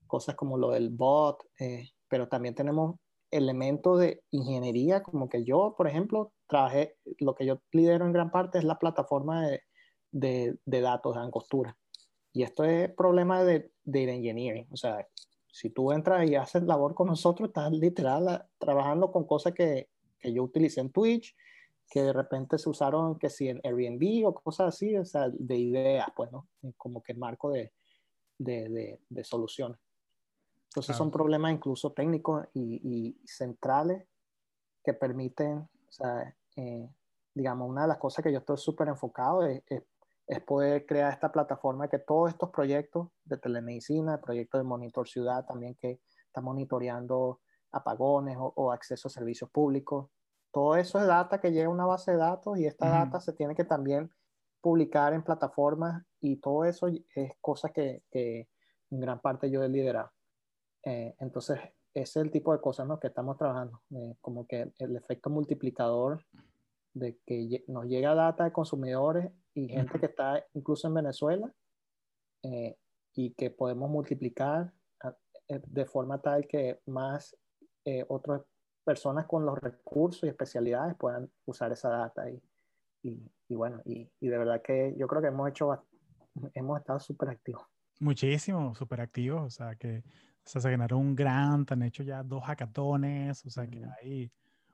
cosas como lo del bot, eh, pero también tenemos elementos de ingeniería, como que yo, por ejemplo, trabajé, lo que yo lidero en gran parte es la plataforma de, de, de datos de Angostura. Y esto es problema de, de engineering. O sea, si tú entras y haces labor con nosotros, estás literal ah, trabajando con cosas que, que yo utilicé en Twitch, que de repente se usaron, que si en Airbnb o cosas así, o sea, de ideas, pues, ¿no? Como que marco de, de, de, de soluciones. Entonces son problemas incluso técnicos y, centrales que permiten, o sea, eh, digamos, una de las cosas que yo estoy súper enfocado es, es, poder crear esta plataforma que todos estos proyectos de telemedicina, proyectos de monitor ciudad también que está monitoreando apagones o, acceso a servicios públicos, todo eso es data que llega a una base de datos y esta data se tiene que también publicar en plataformas y todo eso es cosas que, que en gran parte yo he liderado. Eh, entonces, ese es el tipo de cosas ¿no? que estamos trabajando, eh, como que el efecto multiplicador de que nos llega data de consumidores y gente que está incluso en Venezuela eh, y que podemos multiplicar de forma tal que más otras personas con los recursos y especialidades puedan usar esa data y, y, y bueno, y, y, de verdad que yo creo que hemos hecho, hemos estado súper activos. Muchísimo, súper activos, o sea que o sea, se generaron un grant, han hecho ya dos hackatones, o sea, que hay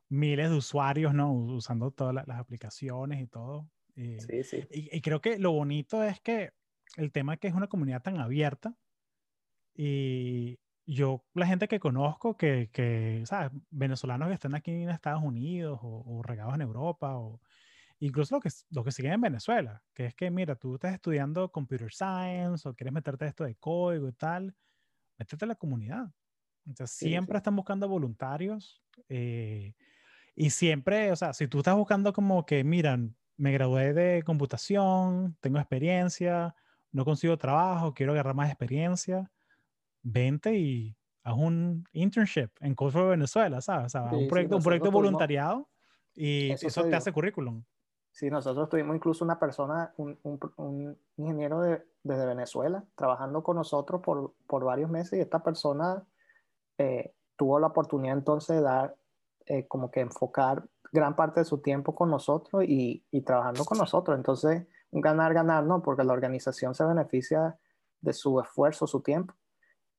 miles de usuarios, ¿no? Usando todas las, aplicaciones y todo. Y, sí, sí. Y, creo que lo bonito es que el tema es que es una comunidad tan abierta y yo, la gente que conozco, que, que ¿sabes? Venezolanos que están aquí en Estados Unidos o, o regados en Europa o incluso lo que, lo que siguen en Venezuela, que es que, mira, tú estás estudiando computer science o quieres meterte esto de código y tal, métete a la comunidad. Entonces, siempre están buscando voluntarios eh, y siempre, o sea, si tú estás buscando como que, miran, me gradué de computación, tengo experiencia, no consigo trabajo, quiero agarrar más experiencia, vente y haz un internship en Code Venezuela, ¿sabes? O sea, un proyecto, un proyecto voluntariado y eso, te hace currículum. Sí, nosotros tuvimos incluso una persona, un, un, un ingeniero de, desde Venezuela, trabajando con nosotros por, por varios meses y esta persona eh, tuvo la oportunidad entonces de dar, eh, como que enfocar gran parte de su tiempo con nosotros y, y trabajando con nosotros. Entonces, un ganar-ganar, ¿no? Porque la organización se beneficia de su esfuerzo, su tiempo,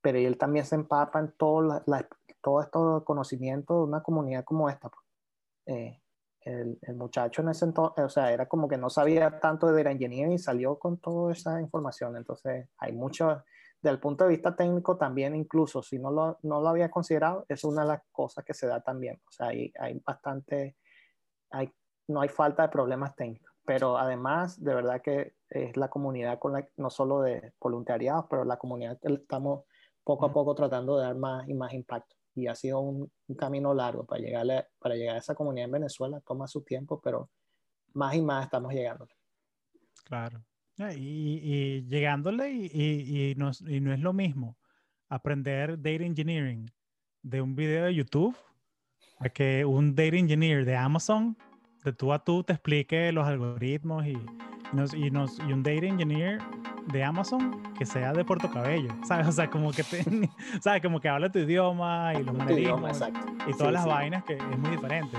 pero él también se empapa en todo, la, todo estos conocimientos de una comunidad como esta. Pues. Eh, el, el, muchacho en ese entonces, o sea, era como que no sabía tanto de la ingeniería y salió con toda esa información. Entonces, hay mucho, desde el punto de vista técnico también, incluso si no lo, no lo había considerado, es una de las cosas que se da también. O sea, hay, hay bastante, hay, no hay falta de problemas técnicos. Pero además, de verdad que es la comunidad con la, no solo de voluntariados, pero la comunidad que estamos poco a poco tratando de dar más y más impacto y ha sido un, camino largo para llegar, para llegar a esa comunidad en Venezuela, toma su tiempo, pero más y más estamos llegando. Claro. Y, y llegándole y, y, no, y no es lo mismo aprender data engineering de un video de YouTube a que un data engineer de Amazon de tú a tú te explique los algoritmos y, nos, y, nos, y un data engineer de Amazon que sea de Puerto Cabello, *laughs* ¿sabes? O sea, como que, te, *laughs* ¿sabes? Como que habla tu idioma y los manerismos y todas las vainas que es muy diferente.